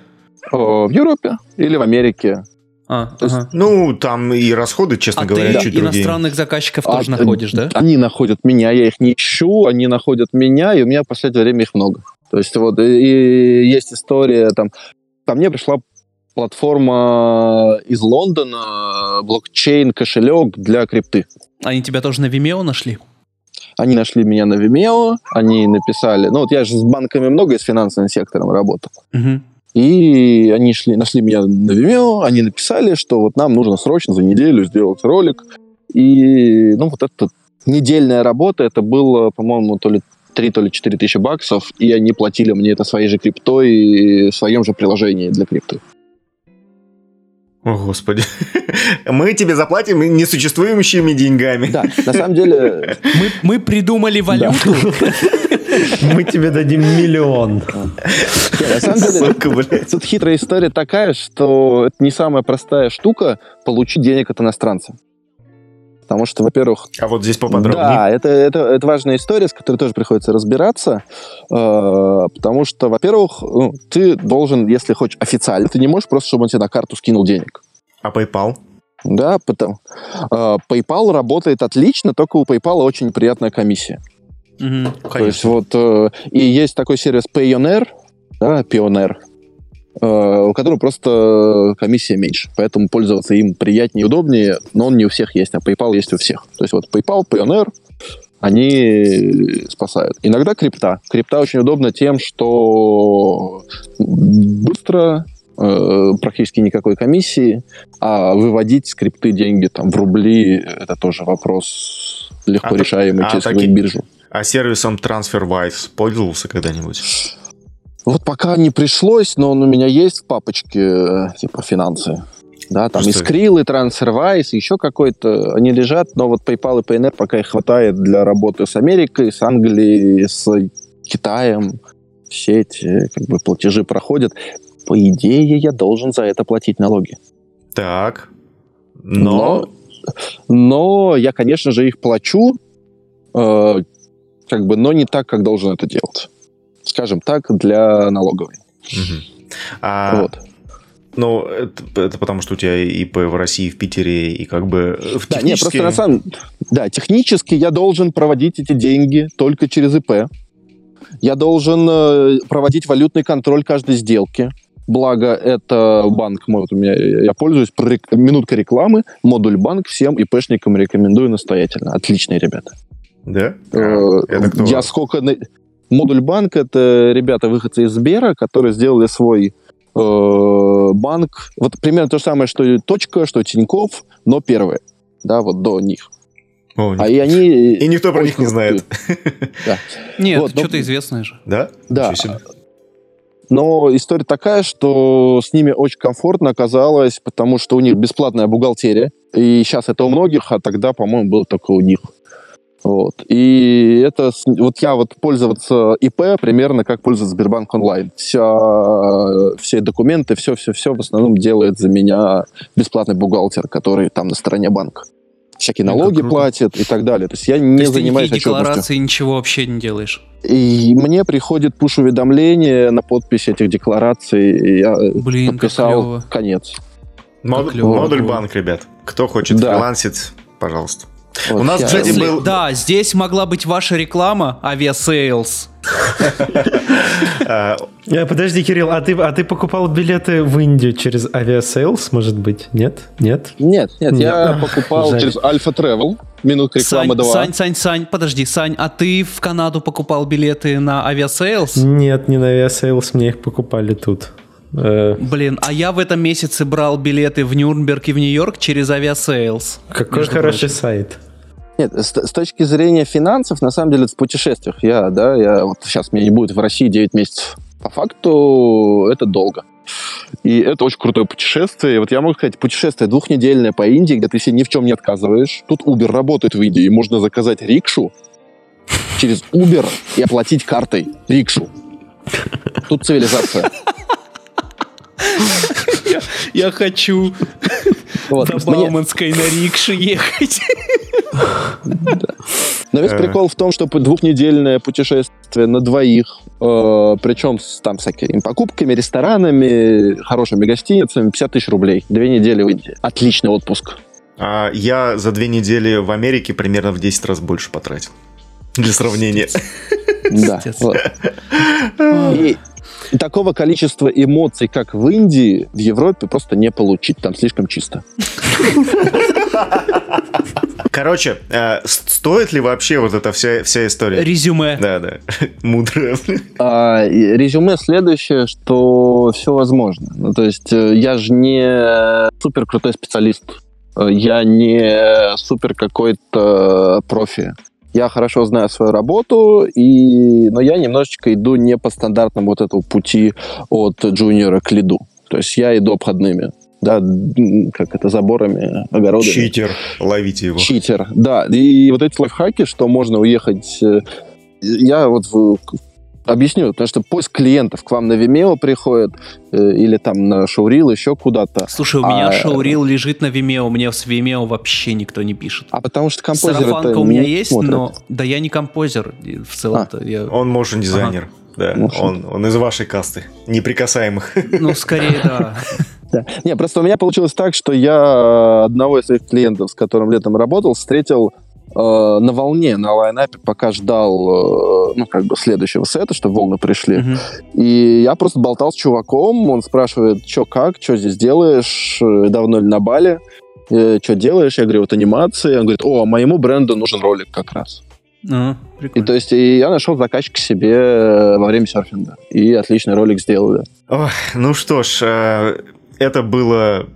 Э, В Европе или в Америке. А, То есть, ага. Ну, там и расходы, честно А говоря, ты чуть другие. иностранных заказчиков А, тоже находишь, да? Они находят меня, я их не ищу, они находят меня, и у меня в последнее время их много. То есть вот и, и есть история там. Ко мне пришла платформа из Лондона, блокчейн кошелек для крипты. Они тебя тоже на Vimeo нашли? Они нашли меня на Vimeo, они написали, ну вот я же с банками много и с финансовым сектором работал. И они шли, нашли меня на Vimeo, они написали, что вот нам нужно срочно за неделю сделать ролик. И, ну, вот эта недельная работа, это было, по-моему, то ли 3, то ли 4 тысячи баксов, и они платили мне это своей же криптой и в своем же приложении для крипты. О, Господи. [laughs] Мы тебе заплатим несуществующими деньгами. Да, на самом деле, Мы, мы придумали валюту. [laughs] Мы тебе дадим миллион. на самом деле, Сука, блядь. тут хитрая история такая, что это не самая простая штука получить денег от иностранца. Потому что, во-первых, А вот здесь поподробнее. Да, это, это, это важная история, с которой тоже приходится разбираться, э, потому что, во-первых, ну, ты должен, если хочешь официально, ты не можешь просто, чтобы он тебе на карту скинул денег. А PayPal? Да, потому, э, PayPal работает отлично, только у PayPal очень приятная комиссия. Мгм, То есть вот э, и есть такой сервис Payoneer, да, Pioneer, у которого просто комиссия меньше, поэтому пользоваться им приятнее и удобнее, но он не у всех есть, а PayPal есть у всех. То есть вот PayPal, Payoneer, они спасают. Иногда крипта. Крипта очень удобна тем, что быстро, э, практически никакой комиссии, а выводить с крипты деньги там в рубли, это тоже вопрос легко А так- решаемый а через таки- какую-нибудь биржу. А сервисом TransferWise пользовался когда-нибудь? Вот пока не пришлось, но он у меня есть в папочке, э, типа, финансы. Да, там Просто- и Skrill, и TransferWise, еще какой-то, они лежат, но вот PayPal и PNR пока их хватает для работы с Америкой, с Англией, с Китаем. Все эти как бы, платежи проходят. По идее, я должен за это платить налоги. Так. Но... но я, конечно же, их плачу, э, как бы, но не так, как должен это делать. Скажем так, для налоговой. Мгм. А, Вот. Ну, это, это потому, что у тебя ИП в России, в Питере, и как бы в Да, нет, просто технически- на самом... Да, технически я должен проводить эти деньги только через ИП. Я должен э, проводить валютный контроль каждой сделки. Благо, это банк вот у меня, я пользуюсь, минутка рекламы, модуль банк, всем ИПшникам рекомендую настоятельно. Отличные ребята. Да? Э? Я сколько... Модуль банк — это ребята, выходцы из Сбера, которые сделали свой э, банк. Вот примерно то же самое, что и Точка, что Тиньков, но первые. Да, вот до них. О, А и они... И никто про них не знает. Да. [laughs] Нет, Вот, что-то известное же. Да? Да. Но история такая, что с ними очень комфортно оказалось, потому что у них бесплатная бухгалтерия. И сейчас это у многих, а тогда, по-моему, было только у них. Вот. И это вот я вот пользоваться ИП примерно как пользоваться Сбербанк онлайн. Вся, все документы, все-все-все в основном делает за меня бесплатный бухгалтер, который там на стороне банка. Всякие налоги платит и так далее. То есть я не То занимаюсь есть декларации ничего вообще не делаешь? И мне приходит пуш-уведомление на подпись этих деклараций. И я Блин, подписал конец. Мод, модуль банк, ребят. Кто хочет да. фрилансить, пожалуйста. Вот У нас, кстати, был... Да, здесь могла быть ваша реклама, Aviasales. [laughs] Подожди, Кирилл, а ты, а ты покупал билеты в Индию через Aviasales, может быть? Нет? Нет? Нет, нет, я покупал через Альфа Travel. Минутка рекламы 2. Сань, Сань, Сань, подожди, Сань, а ты в Канаду покупал билеты на Aviasales? Нет, не на Aviasales, мне их покупали тут. Э, Блин, а я в этом месяце брал билеты в Нюрнберг и в Нью-Йорк через Aviasales. Какой хороший прочим. сайт. Нет, с, с точки зрения финансов, на самом деле, в путешествиях. Я, да, я вот сейчас меня не будет в России 9 месяцев. По факту это долго. И это очень крутое путешествие. И вот я могу сказать, путешествие двухнедельное по Индии, где ты себе ни в чем не отказываешь. Тут Uber работает в Индии, и можно заказать рикшу через Uber и оплатить картой рикшу. Тут цивилизация. Я, я хочу вот, до Бауманской мне... на рикше ехать. Да. Но весь прикол в том, что двухнедельное путешествие на двоих, э, причем с там всякими покупками, ресторанами, хорошими гостиницами, 50 тысяч рублей. Две недели в Индии. Отличный отпуск. А я за две недели в Америке примерно в 10 раз больше потратил. Для сравнения. Да. [laughs] И такого количества эмоций, как в Индии, в Европе просто не получить. Там слишком чисто. Короче, э, стоит ли вообще вот эта вся, вся история? Резюме. Да, да. [laughs] Мудро. А, резюме следующее, что все возможно. Ну, то есть э, я же не супер крутой специалист. Э, я не супер какой-то профи я хорошо знаю свою работу, и, но я немножечко иду не по стандартному вот этому пути от джуниора к лиду. То есть я иду обходными да, как это, заборами, огородами. Читер, ловите его. Читер, да. И вот эти лайфхаки, что можно уехать... Э, я вот Объясню, потому что поиск клиентов к вам на Vimeo приходит э, или там на Showreel, еще куда-то. Слушай, у а, меня Showreel лежит на Vimeo, мне с Vimeo вообще никто не пишет. А потому что композер Сарафанка у меня есть, смотрит. но да я не композер в целом-то. А. Я... Он motion дизайнер. Ага. Да, он, он из вашей касты, неприкасаемых. Ну, скорее, да. [laughs] Да. Не, просто у меня получилось так, что я одного из своих клиентов, с которым летом работал, встретил э, на волне, на лайнапе, пока ждал, э, ну, как бы, следующего сета, чтобы волны пришли. Uh-huh. И я просто болтал с чуваком, он спрашивает, что как, что здесь делаешь, э, давно ли на Бали, э, что делаешь? Я говорю, вот анимации. Он говорит, о, моему бренду нужен ролик как раз. А, и то есть и я нашел заказчика себе э, во время серфинга. И отличный ролик сделали. Ох, ну что ж, э, это было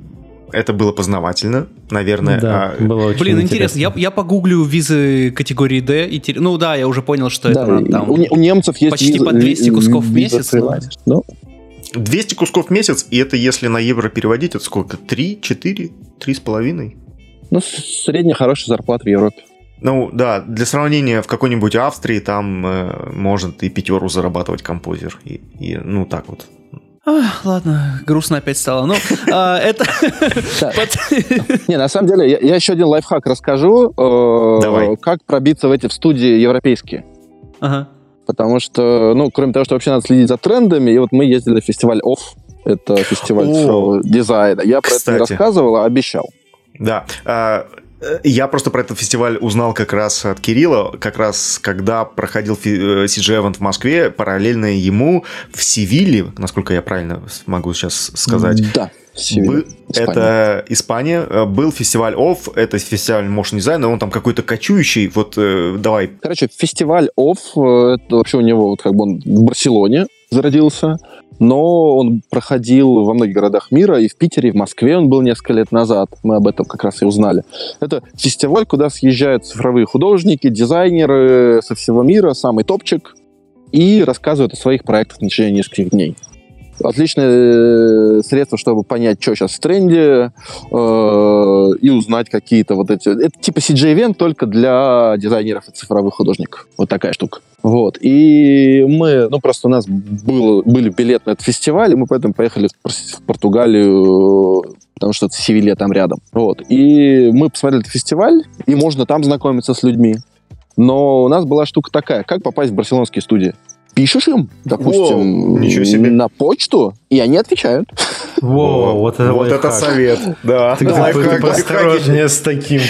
это было познавательно, наверное. Да, а... было очень Блин, интересно. интересно. Я, я погуглю визы категории D. И, ну да, я уже понял, что да, это там... У, у немцев есть Почти виза, по 200 кусков в месяц. Ну. 200 кусков в месяц, и это если на евро переводить, это сколько? 3, 4, 3,5? Ну, средняя хорошая зарплата в Европе. Ну, да, для сравнения, в какой-нибудь Австрии там э, может и пятеру зарабатывать композер. И, и, ну, так вот. А, ладно, грустно опять стало. Ну, а, это... [laughs] Не, на самом деле, я еще один лайфхак расскажу. Э, Давай. Как пробиться в эти студии европейские. Ага. Потому что, ну, кроме того, что вообще надо следить за трендами, и вот мы ездили на фестиваль OFF, это фестиваль шоу дизайна. Я про это не рассказывал, а обещал. Да. Я просто про этот фестиваль узнал как раз от Кирилла, как раз когда проходил CG Event в Москве, параллельно ему в Севиле, насколько я правильно могу сейчас сказать. Да. Севиль, Испания. Это Испания. Э, был фестиваль OFF, это фестиваль motion дизайна, он там какой-то кочующий. Вот э, давай. Короче, фестиваль OFF, э, это вообще у него вот как бы он в Барселоне зародился но он проходил во многих городах мира, и в Питере, и в Москве он был несколько лет назад. Мы об этом как раз и узнали. Это фестиваль, куда съезжают цифровые художники, дизайнеры со всего мира, самый топчик, и рассказывают о своих проектах в течение нескольких дней. Отличное э, средство, чтобы понять, что сейчас в тренде, э, и узнать какие-то вот эти... Это типа CG-event только для дизайнеров и цифровых художников. Вот такая штука. Вот. И мы, ну, просто у нас было, были билеты на этот фестиваль, и мы поэтому поехали в Португалию, потому что Севилья там рядом. Вот. И мы посмотрели этот фестиваль, и можно там знакомиться с людьми. Но у нас была штука такая, как попасть в барселонские студии? Пишешь им, допустим, Воу, ничего себе. на почту, и они отвечают. Во, вот это Вот это совет. Да. Ты Лайфхак, будь лайфхак. осторожнее с таким.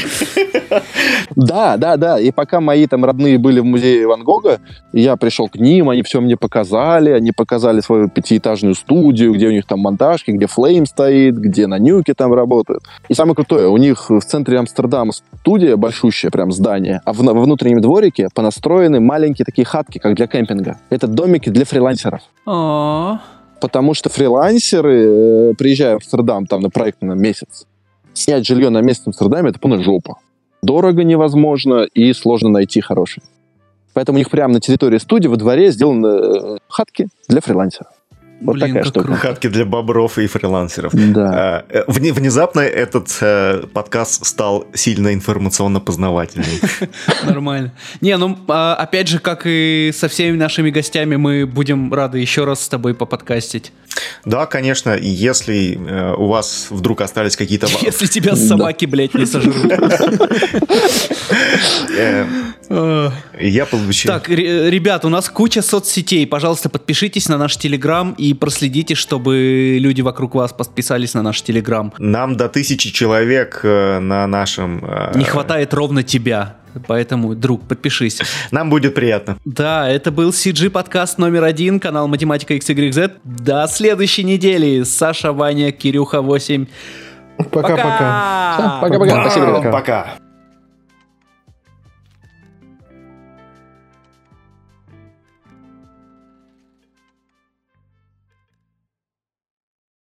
Да, да, да. И пока мои там родные были в музее Ван Гога, я пришел к ним, они все мне показали, они показали свою пятиэтажную студию, где у них там монтажки, где Флейм стоит, где на Нюке там работают. И самое крутое, у них в центре Амстердама студия большущая, прям здание, а в, во внутреннем дворике понастроены маленькие такие хатки, как для кемпинга. Это домики для фрилансеров. О, Потому что фрилансеры, э, приезжая в Амстердам там на проект на месяц, снять жилье на месяц в Амстердаме это полная жопа. Дорого невозможно и сложно найти хорошее. Поэтому у них прямо на территории студии во дворе сделаны э, хатки для фрилансеров. Вот Блин, такая как штука. круто. Хатки для бобров и фрилансеров. Да. А, э, вне- Внезапно этот э, подкаст стал сильно информационно познавательным. [laughs] Нормально. Не, ну, а, опять же, как и со всеми нашими гостями, мы будем рады еще раз с тобой поподкастить. Да, конечно, и если э, у вас вдруг остались какие-то... [laughs] Если [laughs] тебя собаки, блядь, не сожрут. Я получил... Так, ре- ребят, у нас куча соцсетей. Пожалуйста, подпишитесь на наш Телеграм и проследите, чтобы люди вокруг вас подписались на наш Телеграм. Нам до тысячи человек э, на нашем... э, Не хватает ровно тебя. Поэтому, друг, подпишись. Нам будет приятно. Да, это был CG подкаст номер один, канал Математика XYZ. До следующей недели. Саша, Ваня, Кирюха 8. Пока-пока. Пока-пока. Спасибо, ребят. Пока.